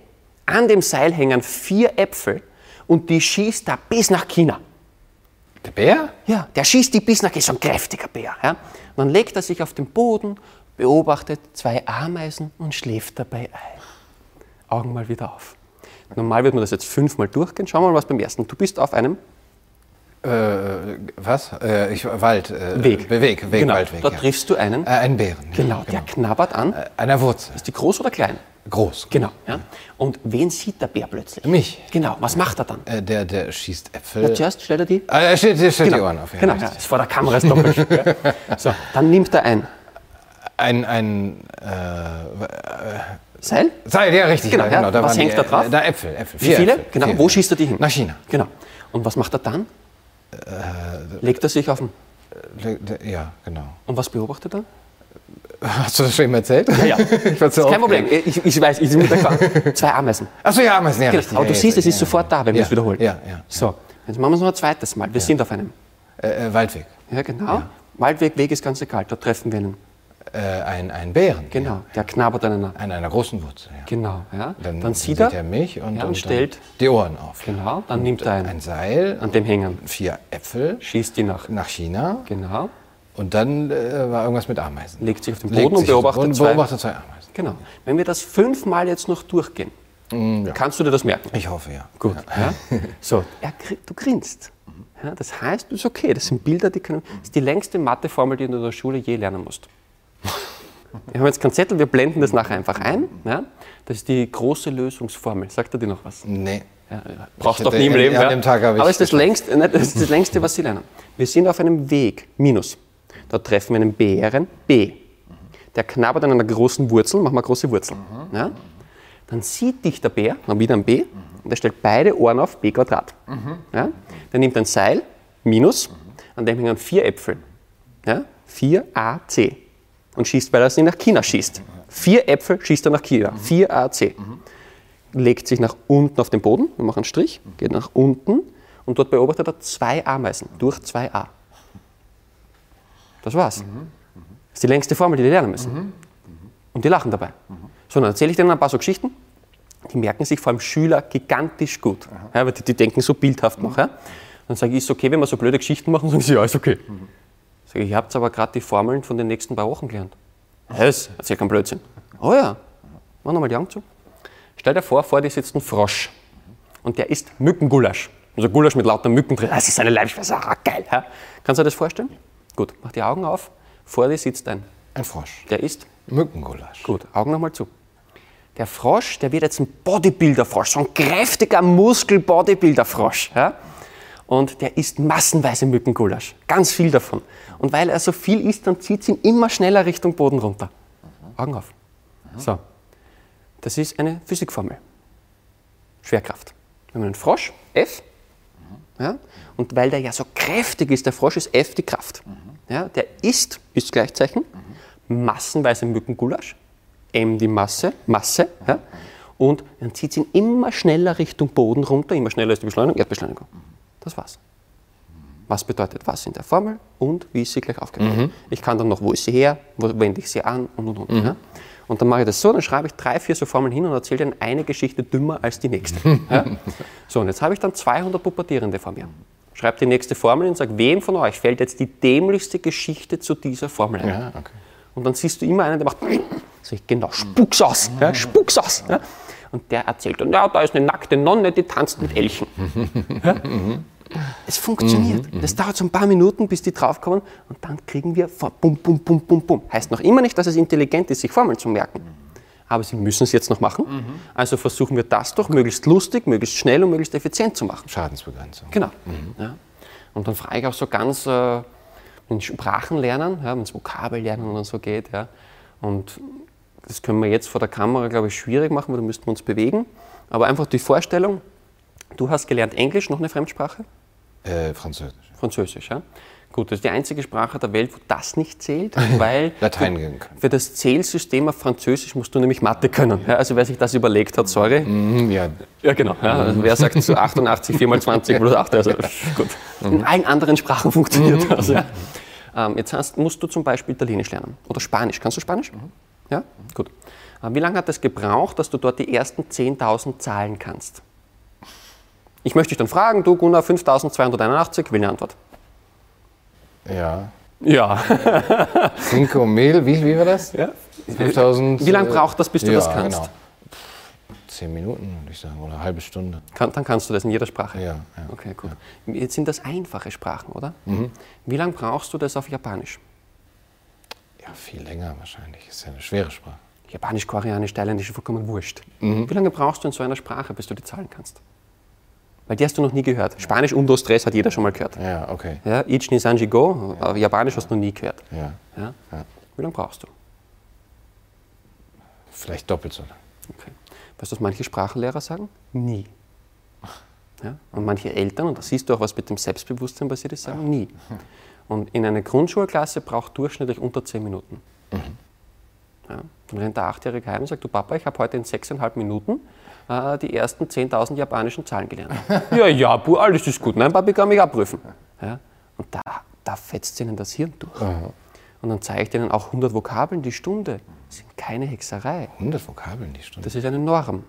an dem Seil hängen vier Äpfel und die schießt er bis nach China. Der Bär? Ja, der schießt die bis nach China, so ein kräftiger Bär. Ja. Und dann legt er sich auf den Boden, beobachtet zwei Ameisen und schläft dabei ein. Augen mal wieder auf. Normal wird man das jetzt fünfmal durchgehen. Schauen wir mal, was beim ersten. Du bist auf einem Äh, was? Äh, ich, Wald. Äh, Weg. Weg, Weg, genau. Waldweg. da ja. triffst du einen. Äh, einen Bären. ja, genau, der knabbert an. Äh, Einer Wurzel. Ist die groß oder klein? Groß. Genau. Ja. Und wen sieht der Bär plötzlich? Mich. Genau. Was macht er dann? Äh, der, der schießt Äpfel. Ja, zuerst stellt er die Ah, er der stellt die Ohren auf. ja, genau, ja, ist vor der Kamera ist doppelt. schwer. so, dann nimmt er ein Ein, ein äh, Seil. Seil, ja, richtig. Genau, ja, genau. Da Was hängt die, da drauf? Äh, da Äpfel, Äpfel. Wie viele? Äpfel. Genau. Vier Wo schießt er die hin? Nach China. Genau. Und was macht er dann? Legt er sich auf den. Äh, Ja, genau. Und was beobachtet er? Hast du das schon ihm erzählt? Ja, ja. ich war zu Kein Problem. Ich, ich weiß, ich bin mit. Zwei Ameisen. Achso, ja, Ameisen, ja, Genau. richtig. Aber du ja, siehst, es ist sofort da, wenn wir es wiederholen. ja, ja. So, jetzt machen wir es noch ein zweites Mal. Wir sind auf einem. Äh, äh, Waldweg. Ja, genau. Waldweg, Weg ist ganz egal. Da treffen wir einen. Äh, ein, ein Bären. Genau. Der knabbert an einer. An einer großen Wurzel, ja. Genau. Ja. Dann, Dann, sieht er. mich und, ja, und und stellt. die Ohren auf. Genau. Dann nimmt er Ein einen. Seil, An dem hängen. vier Äpfel Schießt die nach. nach China Genau. und dann äh, war irgendwas mit Ameisen. Legt sich auf den Legt Boden und beobachtet Boden, zwei. beobachtet zwei Ameisen. Genau. Wenn wir das fünfmal jetzt noch durchgehen, kannst du dir das merken? Ich hoffe, ja. Gut. Ja. So, er, du grinst. Ja, das heißt, das ist okay. Das sind Bilder, die können. Das ist die längste Matheformel, die du in der Schule je lernen musst. Wir haben jetzt keinen Zettel, wir blenden das nachher einfach ein. Ja. Das ist die große Lösungsformel. Sagt er dir noch was? Nee. Ja, brauchst doch nie im Leben. an ja. dem Tag Aber es ist das längste, nein, das ist das längste, was Sie lernen. Wir sind auf einem Weg, Minus. Da treffen wir einen Bären, B. Der knabbert an einer großen Wurzel, machen wir eine große Wurzel. Ja? Dann sieht dich der Bär, dann wieder ein B, und der stellt beide Ohren auf B Quadrat. Ja? Der nimmt ein Seil, Minus, an dem hängen vier Äpfel. Ja? 4AC. Und schießt, weil er sie nach China schießt. Vier Äpfel schießt er nach China. 4AC legt sich nach unten auf den Boden, wir machen einen Strich, geht nach unten und dort beobachtet er zwei Ameisen durch zwei A. Das war's. Das ist die längste Formel, die die lernen müssen. Und die lachen dabei. So, dann erzähle ich denen ein paar so Geschichten. Die merken sich vor allem Schüler gigantisch gut. Ja, weil die, die denken so bildhaft noch. Ja. Dann sage ich, ist okay, wenn wir so blöde Geschichten machen? Sagen sie, ja, ist okay. Sag ich, ihr habt aber gerade die Formeln von den nächsten paar Wochen gelernt. Was? Erzähl keinen Blödsinn. Oh ja. Mach nochmal die Augen zu. Stell dir vor, vor dir sitzt ein Frosch. Und der isst Mückengulasch. Also Gulasch mit lauter Mücken drin. Das ist eine Leibspeise. Ah, geil. Ja? Kannst du dir das vorstellen? Gut, mach die Augen auf. Vor dir sitzt ein. Ein Frosch. Der isst. Mückengulasch. Gut, Augen nochmal zu. Der Frosch, der wird jetzt ein Bodybuilder-Frosch, so ein kräftiger Muskel-Bodybuilder-Frosch. Ja? Und der isst massenweise Mückengulasch. Ganz viel davon. Und weil er so viel isst, dann zieht es ihn immer schneller Richtung Boden runter. Augen auf. So. Das ist eine Physikformel. Schwerkraft. Wir haben einen Frosch, F. Ja? Und weil der ja so kräftig ist, der Frosch ist F die Kraft. Ja? Der isst, ist Gleichzeichen, massenweise Mückengulasch. M die Masse, Masse. Ja? Und dann zieht es ihn immer schneller Richtung Boden runter, immer schneller ist die Beschleunigung, Erdbeschleunigung. Das war's. Was bedeutet was in der Formel und wie ist sie gleich aufgebaut. Ich kann dann noch, wo ist sie her, wo wende ich sie an und und und. Ja? Und dann mache ich das so, dann schreibe ich drei, vier so Formeln hin und erzähle dann eine Geschichte dümmer als die nächste. Ja? So, und jetzt habe ich dann 200 Pubertierende vor mir. Schreibe die nächste Formel und sage, wem von euch fällt jetzt die dämlichste Geschichte zu dieser Formel ein? Ja, okay. Und dann siehst du immer einen, der macht, sag ich, genau, spuck's aus, ja, spuck's aus. Ja. Und der erzählt dann, ja, da ist eine nackte Nonne, die tanzt mit Elchen. Es funktioniert. Das dauert so ein paar Minuten, bis die draufkommen und dann kriegen wir vor, bum, bum, bum, bum, bum. Heißt noch immer nicht, dass es intelligent ist, sich Formeln zu merken. Aber sie müssen es jetzt noch machen. Also versuchen wir das doch möglichst lustig, möglichst schnell und möglichst effizient zu machen. Schadensbegrenzung. Genau. Ja. Und dann frage ich auch so ganz äh, in Sprachen lernen, ja, wenn es Vokabellernen oder so geht. Ja. Und das können wir jetzt vor der Kamera, glaube ich, schwierig machen, weil da müssten wir uns bewegen. Aber einfach die Vorstellung, du hast gelernt Englisch, noch eine Fremdsprache? Äh, Französisch. Französisch, ja. Gut, das ist die einzige Sprache der Welt, wo das nicht zählt, weil Latein für, gehen für das Zählsystem auf Französisch musst du nämlich Mathe können. Ja, also wer sich das überlegt hat, sorry. Mhm, ja, Ja, genau. Ja, also wer sagt zu 88, 4 mal 20 plus 8? Also, gut. In allen anderen Sprachen funktioniert das. Ja. Ähm, jetzt hast, musst du zum Beispiel Italienisch lernen oder Spanisch. Kannst du Spanisch? Ja? Gut. Äh, wie lange hat es gebraucht, dass du dort die ersten 10.000 zahlen kannst? Ich möchte dich dann fragen, du Gunnar, 5281, will eine Antwort. ja. Ja. Cinco Mehl, wie, wie war das? ja. 5000. Wie lange braucht das, bis du ja, das kannst? Genau. Zehn Minuten, würde ich sagen, oder eine halbe Stunde. Kann, dann kannst du das in jeder Sprache. Ja, ja. Okay, gut. Jetzt sind das einfache Sprachen, oder? Wie lange brauchst du das auf Japanisch? Ja, viel länger wahrscheinlich. Ist ja eine schwere Sprache. Japanisch, Koreanisch, Thailändisch vollkommen wurscht. Wie lange brauchst du in so einer Sprache, bis du die zahlen kannst? Weil die hast du noch nie gehört. Spanisch un, dos, tres hat jeder schon mal gehört. Ja, okay. Ja, ich ni sanji go, aber Japanisch hast du noch nie gehört. Ja. Ja? Ja. Wie lange brauchst du? Vielleicht doppelt so lang. Okay. Weißt du, was manche Sprachenlehrer sagen? Nie. Ja? Und manche Eltern, und da siehst du auch, was mit dem Selbstbewusstsein passiert ist, sagen nie. Und in einer Grundschulklasse braucht durchschnittlich unter 10 Minuten. Ja? Dann rennt der Achtjährige heim und sagt, du Papa, ich habe heute in sechseinhalb Minuten äh, die ersten 10.000 japanischen Zahlen gelernt. ja, ja, Bu, alles ist gut. Nein, Papi kann mich abprüfen. Ja? Und da, da fetzt ihnen das Hirn durch. Und dann zeige ich denen auch 100 Vokabeln die Stunde. Das sind keine Hexerei. 100 Vokabeln die Stunde. Das ist eine Norm.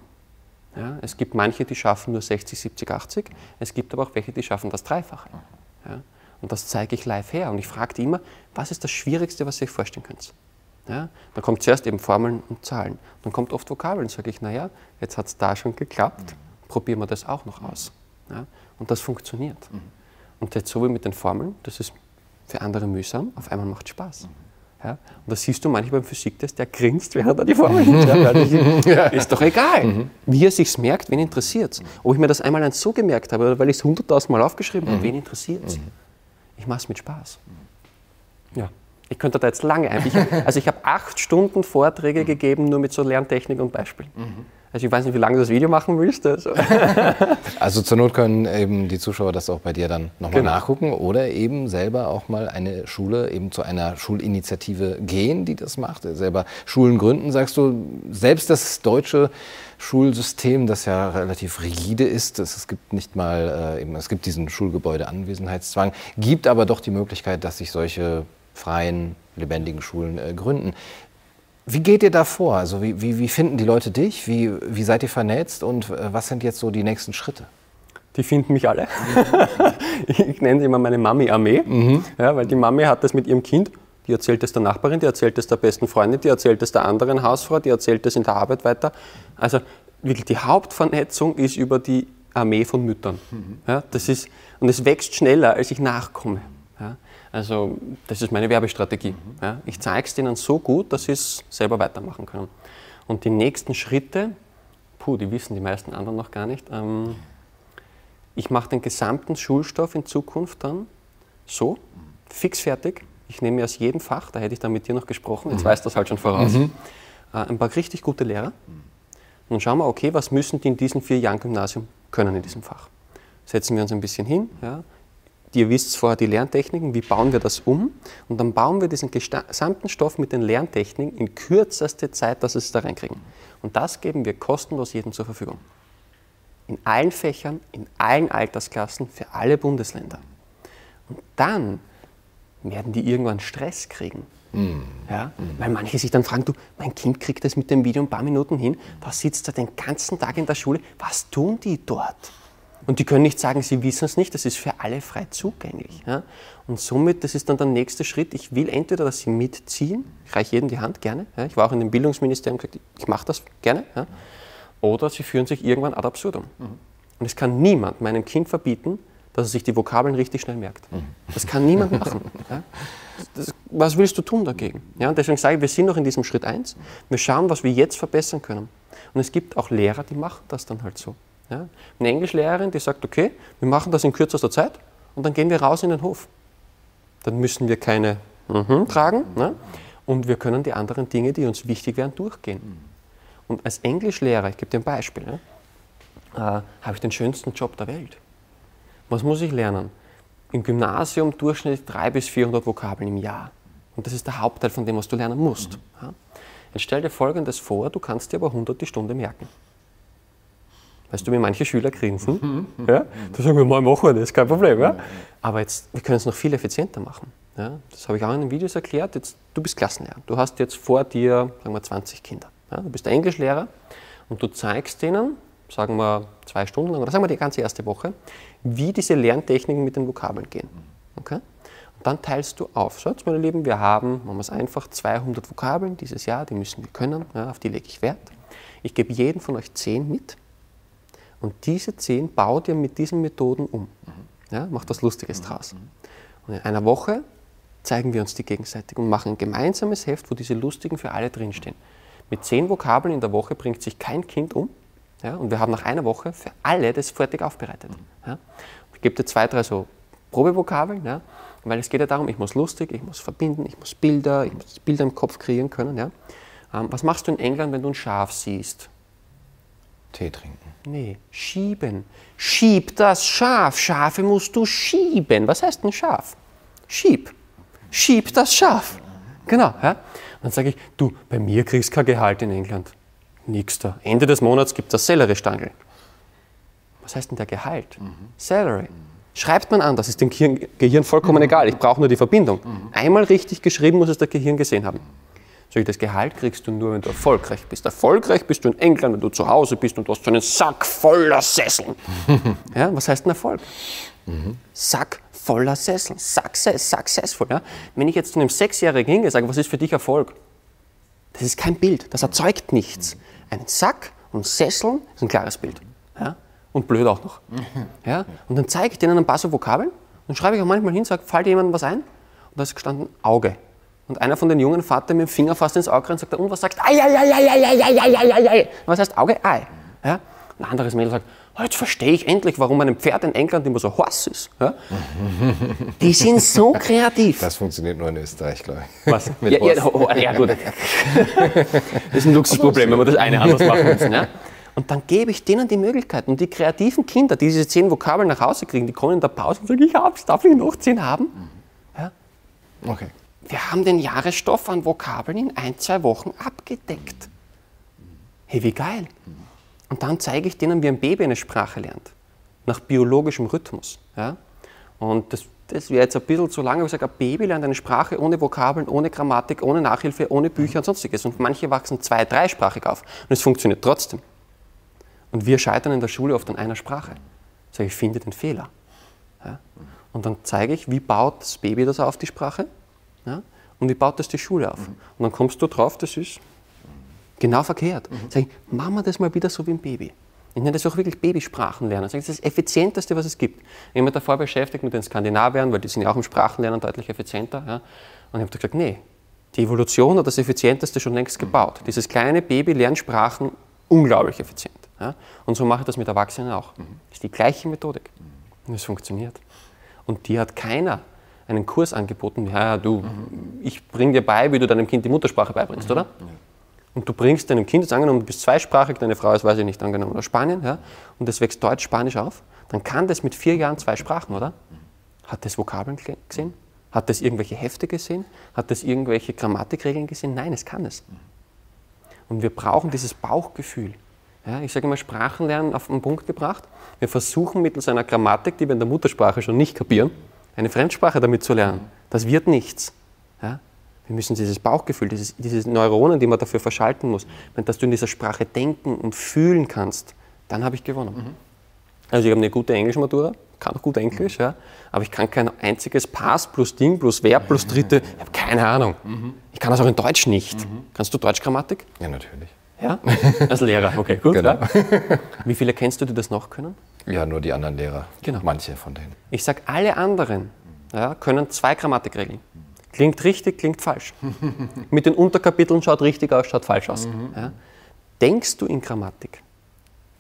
Ja, es gibt manche, die schaffen nur 60, 70, 80. Es gibt aber auch welche, die schaffen das Dreifache. Ja, und das zeige ich live her. Und ich frage die immer, was ist das Schwierigste, was ihr euch vorstellen könnt? Ja, dann kommt zuerst eben Formeln und Zahlen. Dann kommt oft Vokabeln. Sage ich, naja, jetzt hat es da schon geklappt. Probieren wir das auch noch aus. Ja, und das funktioniert. Und jetzt so wie mit den Formeln, das ist für andere mühsam, auf einmal macht Spaß. Ja? Und das siehst du manchmal beim Physiktest, der grinst, während er die Formel. Ja, das ist doch egal. Wie er sich's merkt, wen interessiert Ob ich mir das einmal eins so gemerkt habe oder weil ich es hunderttausend Mal aufgeschrieben habe, wen interessiert Ich mache es mit Spaß. Ja. Ich könnte da jetzt lange ein. Ich, also ich habe acht Stunden Vorträge gegeben, nur mit so Lerntechnik und Beispielen. Also ich weiß nicht, wie lange du das Video machen willst. Also, also zur Not können eben die Zuschauer das auch bei dir dann nochmal genau. nachgucken oder eben selber auch mal eine Schule, eben zu einer Schulinitiative gehen, die das macht. Selber Schulen gründen, sagst du, selbst das deutsche Schulsystem, das ja relativ rigide ist. Es gibt nicht mal, äh, eben, es gibt diesen Schulgebäudeanwesenheitszwang, gibt aber doch die Möglichkeit, dass sich solche freien, lebendigen Schulen äh, gründen. Wie geht ihr da vor? Also wie, wie, wie finden die Leute dich? Wie, wie seid ihr vernetzt und äh, was sind jetzt so die nächsten Schritte? Die finden mich alle. ich nenne sie immer meine Mami-Armee, mhm. ja, weil die Mami hat das mit ihrem Kind die erzählt es der Nachbarin, die erzählt es der besten Freundin, die erzählt es der anderen Hausfrau, die erzählt es in der Arbeit weiter. Also wirklich die Hauptvernetzung ist über die Armee von Müttern. Mhm. Ja, das ist, und es wächst schneller, als ich nachkomme. Also das ist meine Werbestrategie. Mhm. Ja, ich zeige es denen so gut, dass sie es selber weitermachen können. Und die nächsten Schritte, puh, die wissen die meisten anderen noch gar nicht. Ähm, ich mache den gesamten Schulstoff in Zukunft dann so, fix fertig, ich nehme mir aus jedem Fach, da hätte ich dann mit dir noch gesprochen, jetzt mhm. weißt du das halt schon voraus, mhm. äh, ein paar richtig gute Lehrer. Und dann schauen wir, okay, was müssen die in diesem vier Jahren Gymnasium können in diesem Fach? Setzen wir uns ein bisschen hin. Ja. Ihr wisst vorher die Lerntechniken, wie bauen wir das um? Und dann bauen wir diesen gesamten Stoff mit den Lerntechniken in kürzester Zeit, dass wir es da reinkriegen. Und das geben wir kostenlos jedem zur Verfügung. In allen Fächern, in allen Altersklassen, für alle Bundesländer. Und dann werden die irgendwann Stress kriegen. Mm. Ja? Mm. Weil manche sich dann fragen, du, mein Kind kriegt das mit dem Video ein paar Minuten hin, da sitzt er den ganzen Tag in der Schule, was tun die dort? Und die können nicht sagen, sie wissen es nicht, das ist für alle frei zugänglich. Ja? Und somit, das ist dann der nächste Schritt, ich will entweder, dass sie mitziehen, ich reiche jedem die Hand gerne, ja? ich war auch in dem Bildungsministerium gesagt, ich mache das gerne, ja? oder sie führen sich irgendwann ad absurdum. Mhm. Und es kann niemand meinem Kind verbieten, dass er sich die Vokabeln richtig schnell merkt. Das kann niemand machen. Das, was willst du tun dagegen? Ja, und deswegen sage ich, wir sind noch in diesem Schritt 1. Wir schauen, was wir jetzt verbessern können. Und es gibt auch Lehrer, die machen das dann halt so. Ja? Eine Englischlehrerin, die sagt, okay, wir machen das in kürzester Zeit und dann gehen wir raus in den Hof. Dann müssen wir keine mhm tragen ne? und wir können die anderen Dinge, die uns wichtig wären, durchgehen. Und als Englischlehrer, ich gebe dir ein Beispiel, ne? äh, habe ich den schönsten Job der Welt. Was muss ich lernen? Im Gymnasium durchschnittlich 300 bis 400 Vokabeln im Jahr. Und das ist der Hauptteil von dem, was du lernen musst. Mhm. Ja? Jetzt stell dir Folgendes vor, du kannst dir aber 100 die Stunde merken. Weißt du, wie manche Schüler grinsen? Mhm. Ja? Da sagen wir, mal machen wir das, kein Problem. Ja? Aber jetzt, wir können es noch viel effizienter machen. Ja? Das habe ich auch in den Videos erklärt. Jetzt, du bist Klassenlehrer. Du hast jetzt vor dir, sagen wir, 20 Kinder. Ja? Du bist Englischlehrer und du zeigst denen, sagen wir zwei Stunden lang oder sagen wir die ganze erste Woche, wie diese Lerntechniken mit den Vokabeln gehen. Okay? Und dann teilst du auf. So, jetzt, meine Lieben, wir haben, machen wir es einfach, 200 Vokabeln dieses Jahr, die müssen wir können, ja, auf die lege ich Wert. Ich gebe jedem von euch 10 mit und diese 10 baut ihr mit diesen Methoden um. Ja, macht was Lustiges draus. Und in einer Woche zeigen wir uns die gegenseitig und machen ein gemeinsames Heft, wo diese lustigen für alle drinstehen. Mit 10 Vokabeln in der Woche bringt sich kein Kind um ja, und wir haben nach einer Woche für alle das fertig aufbereitet. Ja. Ich gebe dir zwei, drei so Probevokabeln, ja, weil es geht ja darum, ich muss lustig, ich muss verbinden, ich muss Bilder, ich muss Bilder im Kopf kreieren können. Ja. Ähm, was machst du in England, wenn du ein Schaf siehst? Tee trinken. Nee, schieben. Schieb das Schaf. Schafe musst du schieben. Was heißt ein Schaf? Schieb. Schieb das Schaf. Genau. Ja? Dann sage ich, du, bei mir kriegst du kein Gehalt in England. Nix da. Ende des Monats gibt es Sellerie-Stangel. Was heißt denn der Gehalt? Mhm. Salary. Schreibt man an, das ist dem Gehirn vollkommen mhm. egal. Ich brauche nur die Verbindung. Mhm. Einmal richtig geschrieben muss es der Gehirn gesehen haben. Sag ich, das Gehalt kriegst du nur, wenn du erfolgreich bist. Erfolgreich bist du in England, wenn du zu Hause bist und du hast so einen Sack voller Sesseln. ja, was heißt ein Erfolg? Mhm. Sack voller Sesseln. Success, successful. Ja? Wenn ich jetzt zu einem Sechsjährigen hingehe und sage, was ist für dich Erfolg? Das ist kein Bild, das erzeugt nichts. Ein Sack und Sesseln ist ein klares Bild. Ja? Und blöd auch noch. Ja? Und dann zeige ich denen ein paar so Vokabeln und schreibe ich auch manchmal hin, sage, fällt dir jemandem was ein? Und da ist gestanden Auge. Und einer von den jungen Vater mit dem Finger fast ins Auge rein und sagt, und was sagst du? Ei, ei, ei, ei, ei, ei, ei, ei, ei. Was heißt Auge? Ei. Ja? Ein anderes Mädel sagt, oh, jetzt verstehe ich endlich, warum ein Pferd in England immer so heiß ist. Ja? Die sind so kreativ. Das funktioniert nur in Österreich, glaube ich. Was? Mit ja, ja, oh, ja, gut. Das ist ein Luxusproblem, wenn wir das eine anders machen müssen. Ja? Und dann gebe ich denen die Möglichkeit. Und die kreativen Kinder, die diese zehn Vokabeln nach Hause kriegen, die kommen in der Pause und sagen, ich hab's, darf ich noch zehn haben? Ja? Okay. Wir haben den Jahresstoff an Vokabeln in ein, zwei Wochen abgedeckt. Hey, wie geil. Und dann zeige ich denen, wie ein Baby eine Sprache lernt. Nach biologischem Rhythmus. Ja? Und das, das wäre jetzt ein bisschen zu lange, aber ich sage, ein Baby lernt eine Sprache ohne Vokabeln, ohne Grammatik, ohne Nachhilfe, ohne Bücher und sonstiges. Und manche wachsen zwei-, dreisprachig auf. Und es funktioniert trotzdem. Und wir scheitern in der Schule oft an einer Sprache. Sage, ich finde den Fehler. Ja? Und dann zeige ich, wie baut das Baby das auf, die Sprache? Ja? Und wie baut das die Schule auf? Und dann kommst du drauf, das ist genau verkehrt. Mhm. Sag ich, machen wir das mal wieder so wie ein Baby. Ich nenne das auch wirklich Babysprachen lernen. Das ist das Effizienteste, was es gibt. Ich habe mich davor beschäftigt mit den Skandinaviern, weil die sind ja auch im Sprachenlernen deutlich effizienter. Ja? Und ich habe gesagt, nee, die Evolution hat das Effizienteste schon längst gebaut. Dieses kleine Baby lernt Sprachen unglaublich effizient. Ja? Und so mache ich das mit Erwachsenen auch. Das ist die gleiche Methodik. Und es funktioniert. Und die hat keiner einen Kurs angeboten, ja, du, ich bringe dir bei, wie du deinem Kind die Muttersprache beibringst, oder? Und du bringst deinem Kind, jetzt angenommen, du bist zweisprachig, deine Frau ist, weiß ich nicht, angenommen, aus Spanien, ja, und das wächst Deutsch, Spanisch auf, dann kann das mit vier Jahren zwei Sprachen, oder? Hat das Vokabeln gesehen? Hat das irgendwelche Hefte gesehen? Hat das irgendwelche Grammatikregeln gesehen? Nein, es kann es. Und wir brauchen dieses Bauchgefühl. Ja, ich sage immer Sprachenlernen auf den Punkt gebracht. Wir versuchen mittels einer Grammatik, die wir in der Muttersprache schon nicht kapieren, eine Fremdsprache damit zu lernen. Das wird nichts. Ja? Wir müssen dieses Bauchgefühl, dieses, diese Neuronen, die man dafür verschalten muss, dass du in dieser Sprache denken und fühlen kannst, dann habe ich gewonnen. Mhm. Also ich habe eine gute Englischmatura, kann auch gut Englisch, ja, aber ich kann kein einziges Pass plus Ding plus Verb plus Dritte, ich habe keine Ahnung. Mhm. Ich kann das auch in Deutsch nicht. Mhm. Kannst du Deutschgrammatik? Ja, natürlich. Ja? Als Lehrer, okay, gut. Genau. Ja. Wie viele kennst du, die das noch können? Ja, nur die anderen Lehrer. Genau. Manche von denen. Ich sage, alle anderen ja, können zwei Grammatikregeln. Klingt richtig, klingt falsch. Mit den Unterkapiteln schaut richtig aus, schaut falsch aus. Mhm. Ja. Denkst du in Grammatik?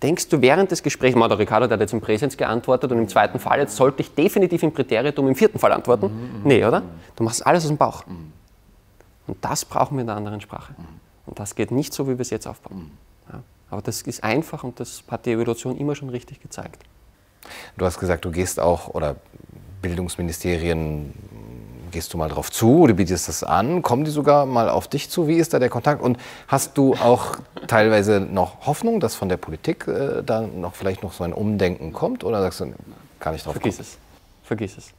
Denkst du während des Gesprächs, der Ricardo der hat jetzt im Präsens geantwortet und im zweiten Fall, jetzt sollte ich definitiv im Präteritum im vierten Fall antworten? Mhm, mhm. nee, oder? Du machst alles aus dem Bauch. Mhm. Und das brauchen wir in der anderen Sprache. Mhm. Und das geht nicht so, wie wir es jetzt aufbauen. Aber das ist einfach und das hat die Evolution immer schon richtig gezeigt. Du hast gesagt, du gehst auch, oder Bildungsministerien, gehst du mal drauf zu oder bietest das an? Kommen die sogar mal auf dich zu? Wie ist da der Kontakt? Und hast du auch teilweise noch Hoffnung, dass von der Politik äh, da noch vielleicht noch so ein Umdenken kommt? Oder sagst du, kann ich drauf Vergiss kommen? es. Vergiss es.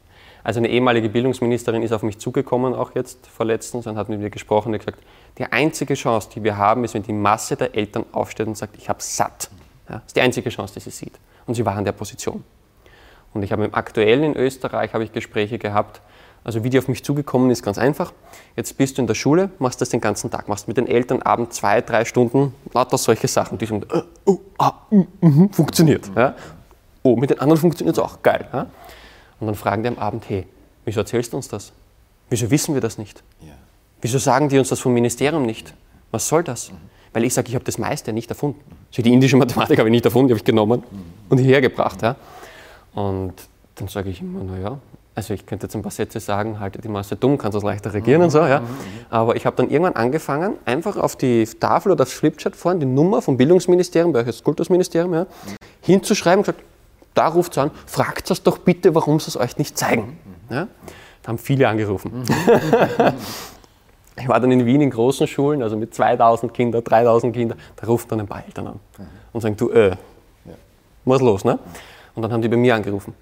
Also eine ehemalige Bildungsministerin ist auf mich zugekommen, auch jetzt vorletztens, und hat mit mir gesprochen und gesagt, die einzige Chance, die wir haben, ist, wenn die Masse der Eltern aufsteht und sagt, ich habe satt. Ja, das ist die einzige Chance, die sie sieht. Und sie war in der Position. Und ich habe im aktuellen in Österreich habe ich Gespräche gehabt. Also wie die auf mich zugekommen ist, ganz einfach. Jetzt bist du in der Schule, machst das den ganzen Tag, machst mit den Eltern abends zwei, drei Stunden lauter solche Sachen, die sind, äh, oh, ah, mm, mm, funktioniert. Ja? Oh, mit den anderen funktioniert es auch, geil. Ja? Und dann fragen die am Abend, hey, wieso erzählst du uns das? Wieso wissen wir das nicht? Ja. Wieso sagen die uns das vom Ministerium nicht? Was soll das? Mhm. Weil ich sage, ich habe das meiste nicht erfunden. Also die indische Mathematik habe ich nicht erfunden, die habe ich genommen mhm. und hierher gebracht. Ja. Und dann sage ich immer, naja, also ich könnte jetzt ein paar Sätze sagen, halte die Masse dumm, kannst du leichter regieren und so, ja. Mhm. Aber ich habe dann irgendwann angefangen, einfach auf die Tafel oder aufs Flipchart vorne die Nummer vom Bildungsministerium, bei das Kultusministerium, ja, hinzuschreiben und gesagt, da ruft es an, fragt es doch bitte, warum sie es euch nicht zeigen. Ja? Da haben viele angerufen. ich war dann in Wien in großen Schulen, also mit 2000 Kindern, 3000 Kindern, da rufen dann ein paar Eltern an und sagen, du, äh, was los, ne? Und dann haben die bei mir angerufen.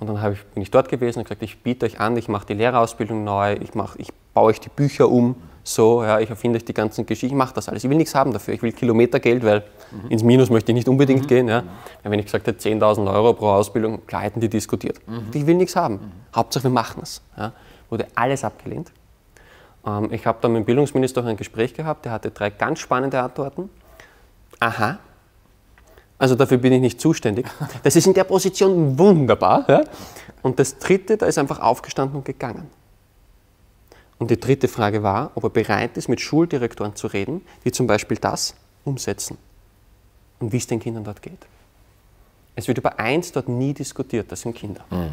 Und dann ich, bin ich dort gewesen und gesagt, ich biete euch an, ich mache die Lehrerausbildung neu, ich, mach, ich baue euch die Bücher um, so, ja, ich erfinde euch die ganzen Geschichten, ich mache das alles. Ich will nichts haben dafür, ich will Kilometergeld, weil mhm. ins Minus möchte ich nicht unbedingt mhm. gehen. Ja. ja. Wenn ich gesagt hätte, 10.000 Euro pro Ausbildung, klar hätten die diskutiert. Mhm. Ich will nichts haben. Mhm. Hauptsache, wir machen es. Ja. Wurde alles abgelehnt. Ähm, ich habe dann mit dem Bildungsminister auch ein Gespräch gehabt, der hatte drei ganz spannende Antworten. Aha, also dafür bin ich nicht zuständig. Das ist in der Position wunderbar. Ja? Und das dritte, da ist einfach aufgestanden und gegangen. Und die dritte Frage war, ob er bereit ist, mit Schuldirektoren zu reden, die zum Beispiel das umsetzen und wie es den Kindern dort geht. Es wird über eins dort nie diskutiert, das sind Kinder. Mhm.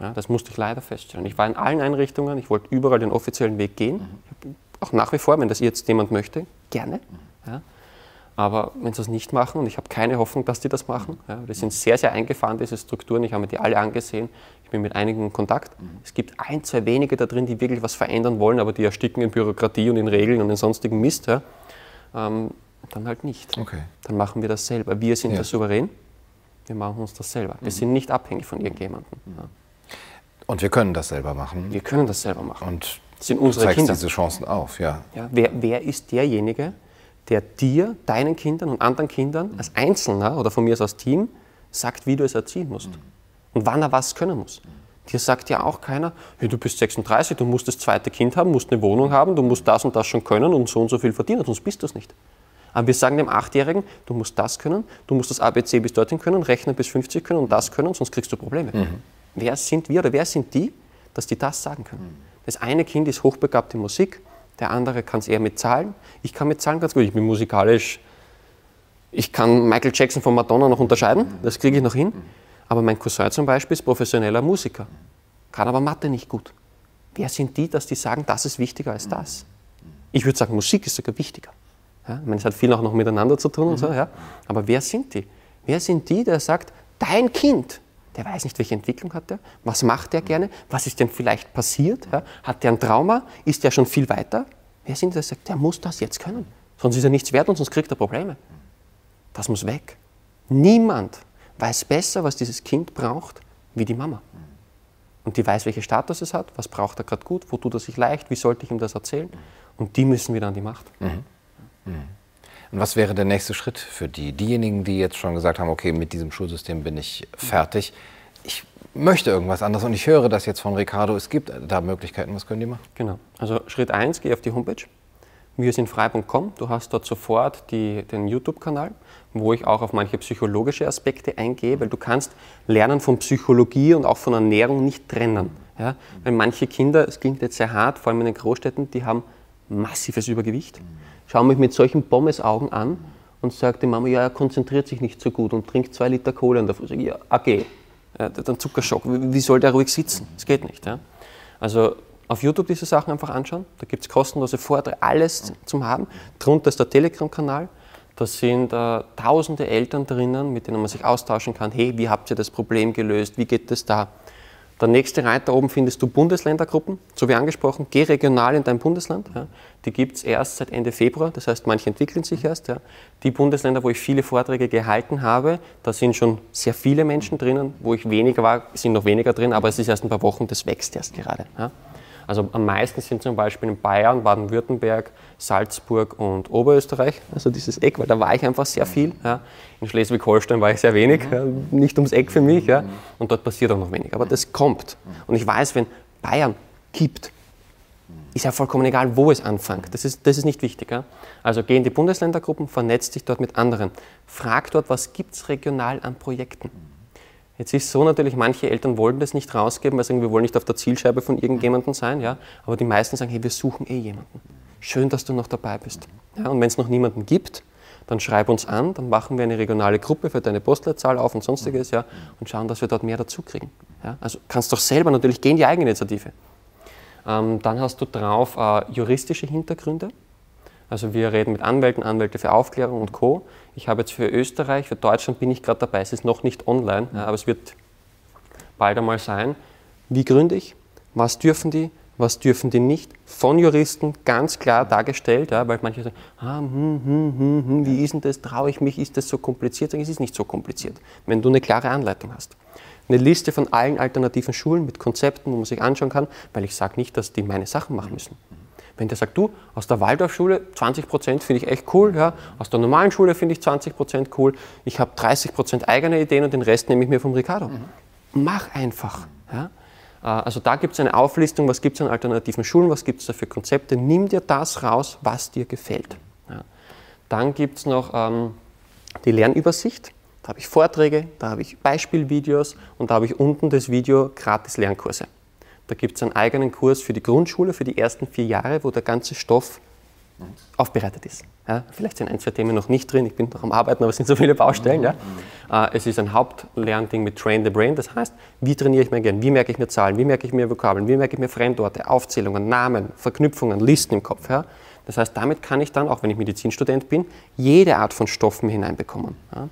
Ja, das musste ich leider feststellen. Ich war in allen Einrichtungen, ich wollte überall den offiziellen Weg gehen, mhm. auch nach wie vor, wenn das jetzt jemand möchte, gerne. Mhm. Ja. Aber wenn sie das nicht machen, und ich habe keine Hoffnung, dass die das machen, ja, das sind sehr, sehr eingefahren, diese Strukturen, ich habe mir die alle angesehen, ich bin mit einigen in Kontakt. Es gibt ein, zwei wenige da drin, die wirklich was verändern wollen, aber die ersticken in Bürokratie und in Regeln und in sonstigen Mist. Ja. Ähm, dann halt nicht. Okay. Dann machen wir das selber. Wir sind Ja. der Souverän, wir machen uns das selber. Wir sind nicht abhängig von irgendjemandem. Ja. Und wir können das selber machen. Wir können das selber machen. Und Das sind unsere zeigst Kinder. diese Chancen auf, ja. Ja, wer, wer ist derjenige, der dir, deinen Kindern und anderen Kindern als Einzelner oder von mir aus als Team sagt, wie du es erziehen musst und wann er was können muss? Dir sagt ja auch keiner, hey, du bist 36, du musst das zweite Kind haben, musst eine Wohnung haben, du musst das und das schon können und so und so viel verdienen, sonst bist du es nicht. Aber wir sagen dem Achtjährigen, du musst das können, du musst das ABC bis dorthin können, rechnen bis 50 können und das können, sonst kriegst du Probleme. Wer sind wir oder wer sind die, dass die das sagen können? Das eine Kind ist hochbegabt in Musik, der andere kann es eher mit Zahlen. Ich kann mit Zahlen ganz gut, ich bin musikalisch, ich kann Michael Jackson von Madonna noch unterscheiden, das kriege ich noch hin. Aber mein Cousin zum Beispiel ist professioneller Musiker, kann aber Mathe nicht gut. Wer sind die, dass die sagen, das ist wichtiger als das? Ich würde sagen, Musik ist sogar wichtiger. Ja, ich meine, es hat viel auch noch miteinander zu tun und so, ja. Aber wer sind die? Wer sind die, der sagt, dein Kind, der weiß nicht, welche Entwicklung hat der, was macht der gerne, was ist denn vielleicht passiert, ja? hat der ein Trauma, ist der schon viel weiter? Wer sind der sagt, der muss das jetzt können, sonst ist er nichts wert und sonst kriegt er Probleme. Das muss weg. Niemand weiß besser, was dieses Kind braucht, wie die Mama. Und die weiß, welchen Status es hat, was braucht er gerade gut, wo tut er sich leicht, wie sollte ich ihm das erzählen. Und die müssen wieder an die Macht. Und was wäre der nächste Schritt für die? Diejenigen, die jetzt schon gesagt haben, okay, mit diesem Schulsystem bin ich fertig. Ich möchte irgendwas anderes und ich höre das jetzt von Ricardo. Es gibt da Möglichkeiten. Was können die machen? Genau. Also Schritt 1, geh auf die Homepage. Wir sind frei.com. Du hast dort sofort die, den YouTube-Kanal, wo ich auch auf manche psychologische Aspekte eingehe, weil du kannst Lernen von Psychologie und auch von Ernährung nicht trennen. Ja? Weil manche Kinder, es klingt jetzt sehr hart, vor allem in den Großstädten, die haben massives Übergewicht, schauen mich mit solchen Pommesaugen an und sagt die Mama, ja, er konzentriert sich nicht so gut und trinkt zwei Liter Cola in der Früh. Sag ich, ja, okay. Ja, dann Zuckerschock. Wie soll der ruhig sitzen? Das geht nicht. Ja? Also auf YouTube diese Sachen einfach anschauen. Da gibt es kostenlose Vorträge, alles zum Haben. Drunter ist der Telegram-Kanal. Da sind äh, tausende Eltern drinnen, mit denen man sich austauschen kann. Hey, wie habt ihr das Problem gelöst? Wie geht es da? Der nächste Reiter oben findest du Bundesländergruppen, so wie angesprochen. Geh regional in dein Bundesland. Ja. Die gibt es erst seit Ende Februar, das heißt, manche entwickeln sich erst. Ja. Die Bundesländer, wo ich viele Vorträge gehalten habe, da sind schon sehr viele Menschen drinnen. Wo ich weniger war, sind noch weniger drin, aber es ist erst ein paar Wochen, das wächst erst gerade. Ja. Also am meisten sind zum Beispiel in Bayern, Baden-Württemberg, Salzburg und Oberösterreich, also dieses Eck, weil da war ich einfach sehr viel. Ja. In Schleswig-Holstein war ich sehr wenig, ja, nicht ums Eck für mich. Ja. Und dort passiert auch noch wenig. Aber das kommt. Und ich weiß, wenn Bayern gibt, ist ja vollkommen egal, wo es anfängt. Das ist, das ist nicht wichtig. Ja. Also geh in die Bundesländergruppen, vernetz dich dort mit anderen. Frag dort, was gibt es regional an Projekten. Jetzt ist so natürlich, manche Eltern wollen das nicht rausgeben, weil sie sagen, wir wollen nicht auf der Zielscheibe von irgendjemandem sein, ja. Aber die meisten sagen, hey, wir suchen eh jemanden. Schön, dass du noch dabei bist. Ja, und wenn es noch niemanden gibt, dann schreib uns an, dann machen wir eine regionale Gruppe für deine Postleitzahl auf und sonstiges, ja, und schauen, dass wir dort mehr dazu kriegen. Ja. Also kannst doch selber natürlich gehen, die Eigeninitiative. Ähm, dann hast du drauf äh, juristische Hintergründe. Also wir reden mit Anwälten, Anwälte für Aufklärung und Co. Ich habe jetzt für Österreich, für Deutschland bin ich gerade dabei. Es ist noch nicht online, aber es wird bald einmal sein. Wie gründe ich? Was dürfen die? Was dürfen die nicht? Von Juristen ganz klar dargestellt, ja, weil manche sagen, ah, hm, hm, hm, hm, wie ist denn das? Traue ich mich? Ist das so kompliziert? Sag ich, Es ist nicht so kompliziert, wenn du eine klare Anleitung hast. Eine Liste von allen alternativen Schulen mit Konzepten, wo man sich anschauen kann, weil ich sage nicht, dass die meine Sachen machen müssen. Wenn der sagt, du, aus der Waldorfschule 20 Prozent finde ich echt cool, ja, aus der normalen Schule finde ich 20 Prozent cool, ich habe 30 Prozent eigene Ideen und den Rest nehme ich mir vom Ricardo. Mach einfach. Ja. Äh, Also da gibt es eine Auflistung, was gibt es an alternativen Schulen, was gibt es da für Konzepte. Nimm dir das raus, was dir gefällt. Ja. Dann gibt es noch ähm, die Lernübersicht. Da habe ich Vorträge, da habe ich Beispielvideos und da habe ich unten das Video gratis Lernkurse. Da gibt es einen eigenen Kurs für die Grundschule, für die ersten vier Jahre, wo der ganze Stoff aufbereitet ist. Ja, vielleicht sind ein, zwei Themen noch nicht drin, ich bin noch am Arbeiten, aber es sind so viele Baustellen. Ja. Äh, Es ist ein Hauptlernding mit Train the Brain, das heißt, wie trainiere ich mein Gehirn, wie merke ich mir Zahlen, wie merke ich mir Vokabeln, wie merke ich mir Fremdworte, Aufzählungen, Namen, Verknüpfungen, Listen im Kopf. Ja. Das heißt, damit kann ich dann, auch wenn ich Medizinstudent bin, jede Art von Stoffen hineinbekommen. Ja.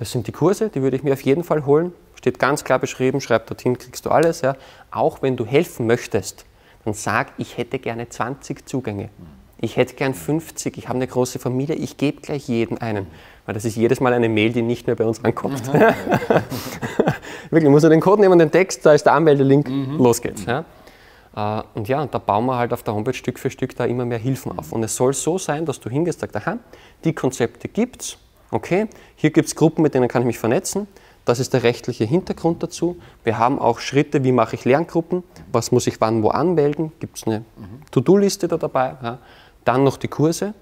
Das sind die Kurse, die würde ich mir auf jeden Fall holen. Steht ganz klar beschrieben, schreib dorthin, kriegst du alles. Ja. Auch wenn du helfen möchtest, dann sag, ich hätte gerne 20 Zugänge. Ich hätte gern 50, ich habe eine große Familie, ich gebe gleich jeden einen. Weil das ist jedes Mal eine Mail, die nicht mehr bei uns ankommt. Mhm. Wirklich, muss er den Code nehmen, den Text, da ist der Anmeldelink, mhm. los geht's. Ja. Äh, und ja, da bauen wir halt auf der Homepage Stück für Stück da immer mehr Hilfen auf. Und es soll so sein, dass du hingehst und sagst, aha, die Konzepte gibt's, okay, hier gibt es Gruppen, mit denen kann ich mich vernetzen, das ist der rechtliche Hintergrund dazu. Wir haben auch Schritte, wie mache ich Lerngruppen, was muss ich wann wo anmelden, gibt es eine To-Do-Liste da dabei, ja. dann noch die Kurse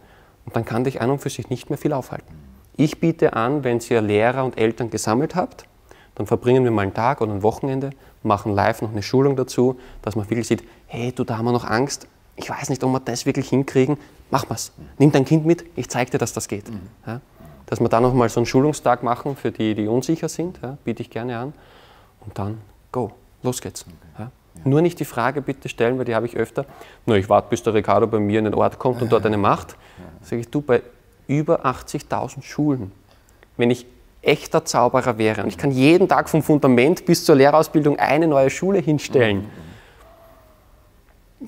und dann kann dich ein und für sich nicht mehr viel aufhalten. Ich biete an, wenn ihr Lehrer und Eltern gesammelt habt, dann verbringen wir mal einen Tag oder ein Wochenende, machen live noch eine Schulung dazu, dass man wirklich sieht, hey, du, da haben wir noch Angst, ich weiß nicht, ob wir das wirklich hinkriegen, mach mal's. Nimm dein Kind mit, ich zeige dir, dass das geht. Mhm. Ja? Dass wir da noch mal so einen Schulungstag machen für die, die unsicher sind, ja? biete ich gerne an. Und dann, go, los geht's. Okay. Ja? Nur nicht die Frage bitte stellen, weil die habe ich öfter, nur ich warte, bis der Ricardo bei mir in den Ort kommt und dort eine macht. Sage ich, du, bei über 80.000 Schulen, wenn ich echter Zauberer wäre und ich kann jeden Tag vom Fundament bis zur Lehrerausbildung eine neue Schule hinstellen,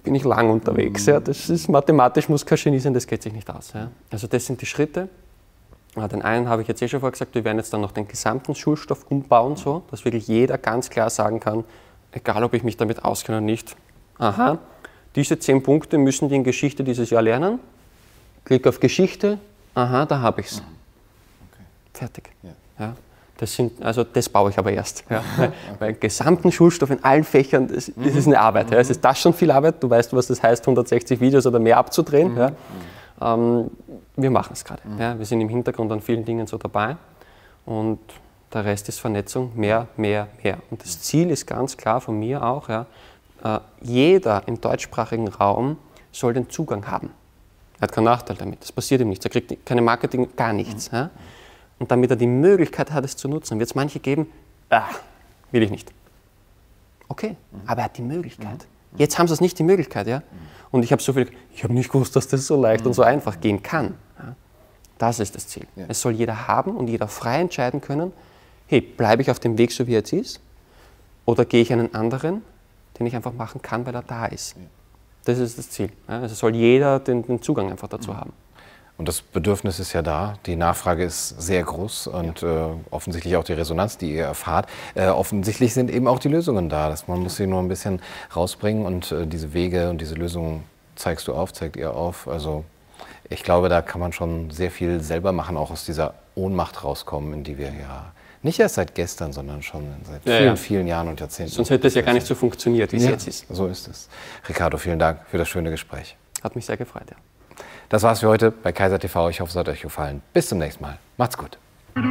bin ich lang unterwegs. Ja. Das ist mathematisch, muss kein Genie sein, das geht sich nicht aus. Ja. Also das sind die Schritte. Den einen habe ich jetzt eh schon vorher gesagt, wir werden jetzt dann noch den gesamten Schulstoff umbauen, so, dass wirklich jeder ganz klar sagen kann, egal ob ich mich damit auskenne oder nicht, aha, diese zehn Punkte müssen die in Geschichte dieses Jahr lernen. Klick auf Geschichte, aha, da habe ich es. Okay. Fertig. Ja. Ja. Das, sind, also das baue ich aber erst. Ja. Okay. Weil gesamten Schulstoff in allen Fächern, das, das ist eine Arbeit. Ja. Es ist das schon viel Arbeit. Du weißt, was das heißt, 160 Videos oder mehr abzudrehen. Mhm. Ja. Ähm, wir machen es gerade. Mhm. Ja. Wir sind im Hintergrund an vielen Dingen so dabei. Und der Rest ist Vernetzung, mehr, mehr, mehr. Und das Ziel ist ganz klar von mir auch, ja, äh, jeder im deutschsprachigen Raum soll den Zugang haben. Er hat keinen Nachteil damit, das passiert ihm nichts, er kriegt keine Marketing, gar nichts. Mhm. Ja und damit er die Möglichkeit hat, es zu nutzen, wird es manche geben, ah, will ich nicht. Okay, mhm. aber er hat die Möglichkeit. Mhm. Jetzt haben sie es nicht die Möglichkeit, ja? Und ich habe so viel, ich habe nicht gewusst, dass das so leicht und so einfach gehen kann. Ja? Das ist das Ziel. Ja. Es soll jeder haben und jeder frei entscheiden können, hey, bleibe ich auf dem Weg, so wie er jetzt ist, oder gehe ich einen anderen, den ich einfach machen kann, weil er da ist. Ja. Das ist das Ziel. Also soll jeder den, den Zugang einfach dazu mhm. haben. Und das Bedürfnis ist ja da, die Nachfrage ist sehr groß und äh, offensichtlich auch die Resonanz, die ihr erfahrt. Äh, offensichtlich sind eben auch die Lösungen da. Dass man muss sie nur ein bisschen rausbringen und äh, diese Wege und diese Lösungen zeigst du auf, zeigt ihr auf. Also ich glaube, da kann man schon sehr viel selber machen, auch aus dieser Ohnmacht rauskommen, in die wir ja nicht erst seit gestern, sondern schon seit ja, vielen, ja. vielen Jahren und Jahrzehnten. Sonst hätte es ja gar nicht so funktioniert, wie es jetzt ist. So ist es. Ricardo, vielen Dank für das schöne Gespräch. Hat mich sehr gefreut, ja. Das war's für heute bei Kaiser TV. Ich hoffe, es hat euch gefallen. Bis zum nächsten Mal. Macht's gut. Du, du, du